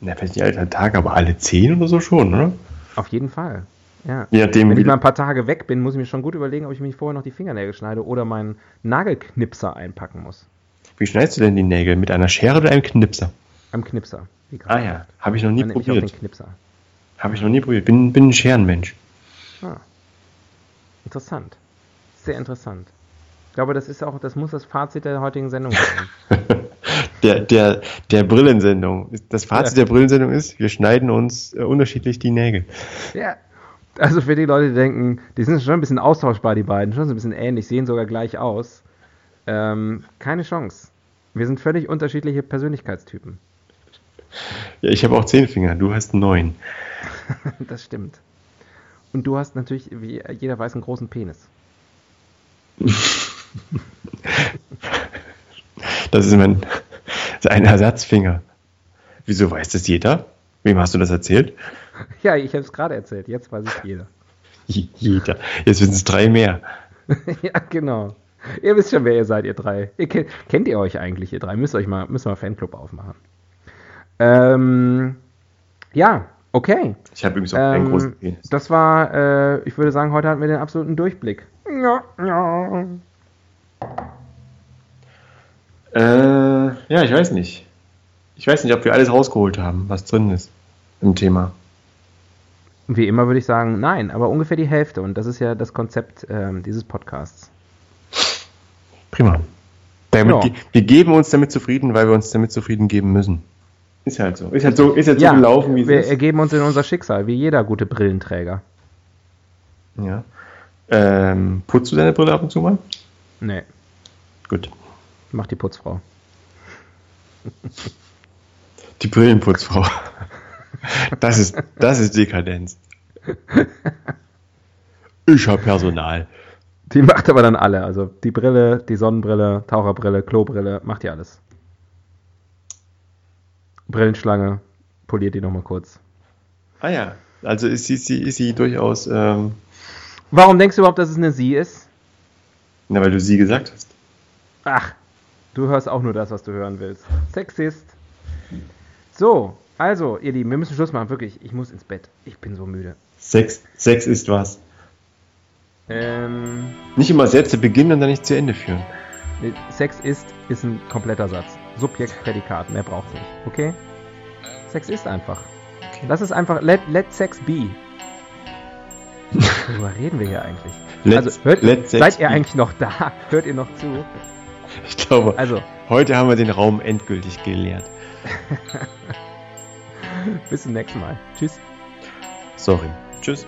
Na, vielleicht nicht alle drei Tage, aber alle zehn oder so schon, oder? Auf jeden Fall. Ja. Nachdem, Wenn wie ich mal ein paar Tage weg bin, muss ich mir schon gut überlegen, ob ich mich vorher noch die Fingernägel schneide oder meinen Nagelknipser einpacken muss. wie schneidest du denn die Nägel? Mit einer Schere oder einem Knipser? Am Knipser. Wie Ah ja, habe ich noch nie mich auch den probiert. Knipser. Habe ich noch nie probiert. Bin, bin ein Scherenmensch. Ah. Interessant. Sehr interessant. Ich glaube, das ist auch, das muss das Fazit der heutigen Sendung sein. Der, der, der Brillensendung. Das Fazit Ja. der Brillensendung ist, wir schneiden uns äh, unterschiedlich die Nägel. ja. Also für die Leute, die denken, die sind schon ein bisschen austauschbar, die beiden, schon so ein bisschen ähnlich, sehen sogar gleich aus. Ähm, keine Chance. Wir sind völlig unterschiedliche Persönlichkeitstypen. Ja, ich habe auch zehn Finger, du hast neun. Das stimmt. Und du hast natürlich, wie jeder weiß, einen großen Penis. Das ist mein das ist ein Ersatzfinger. Wieso weiß das jeder? Wem hast du das erzählt? Ja, ich habe es gerade erzählt, jetzt weiß es jeder. Je- Jeder. Jetzt sind es drei mehr. ja, genau. Ihr wisst schon, wer ihr seid, ihr drei. Ihr kennt, kennt ihr euch eigentlich, ihr drei? Müsst euch mal, müsst mal Fanclub aufmachen. Ähm, ja, okay. Ich habe übrigens auch einen großen Ähm, Penis. das war, äh, ich würde sagen, heute hatten wir den absoluten Durchblick. Ja, ja. Äh, ja, ich weiß nicht. Ich weiß nicht, ob wir alles rausgeholt haben, was drin ist im Thema. Wie immer würde ich sagen, nein, aber ungefähr die Hälfte. Und das ist ja das Konzept ähm, dieses Podcasts. Prima. Damit, Ja. ge- Wir geben uns damit zufrieden, weil wir uns damit zufrieden geben müssen. Ist halt so. Ist halt so, ist halt so gelaufen, wie es wir ist. ergeben uns in unser Schicksal, wie jeder gute Brillenträger. Ja. Ähm, putzt du deine Brille ab und zu mal? Nee, Gut. Macht die Putzfrau. Die Brillenputzfrau. Das ist, das ist Dekadenz. Ich habe Personal. Die macht aber dann alle. Also die Brille, die Sonnenbrille, Taucherbrille, Klobrille, macht die alles. Brillenschlange, poliert die nochmal kurz. Ah ja. Also ist sie, sie, ist sie durchaus, ähm, Warum denkst du überhaupt, dass es eine Sie ist? na, weil du sie gesagt hast. Ach, du hörst auch nur das, was du hören willst. Sexist. So, also, ihr Lieben, wir müssen Schluss machen. Wirklich, ich muss ins Bett. Ich bin so müde. Sex, Sex ist was. Ähm, Nicht immer Sätze beginnen und dann nicht zu Ende führen. Sex ist, ist ein kompletter Satz. Subjekt, Prädikat, mehr braucht's nicht. Okay? Sex ist einfach. Lass es einfach, let, let Sex be. Worüber reden wir hier eigentlich? Let's- also, hört, let Sex seid ihr be. eigentlich noch da? Hört ihr noch zu? Ich glaube, Also, heute haben wir den Raum endgültig geleert. bis zum nächsten Mal. Tschüss. Sorry. Tschüss.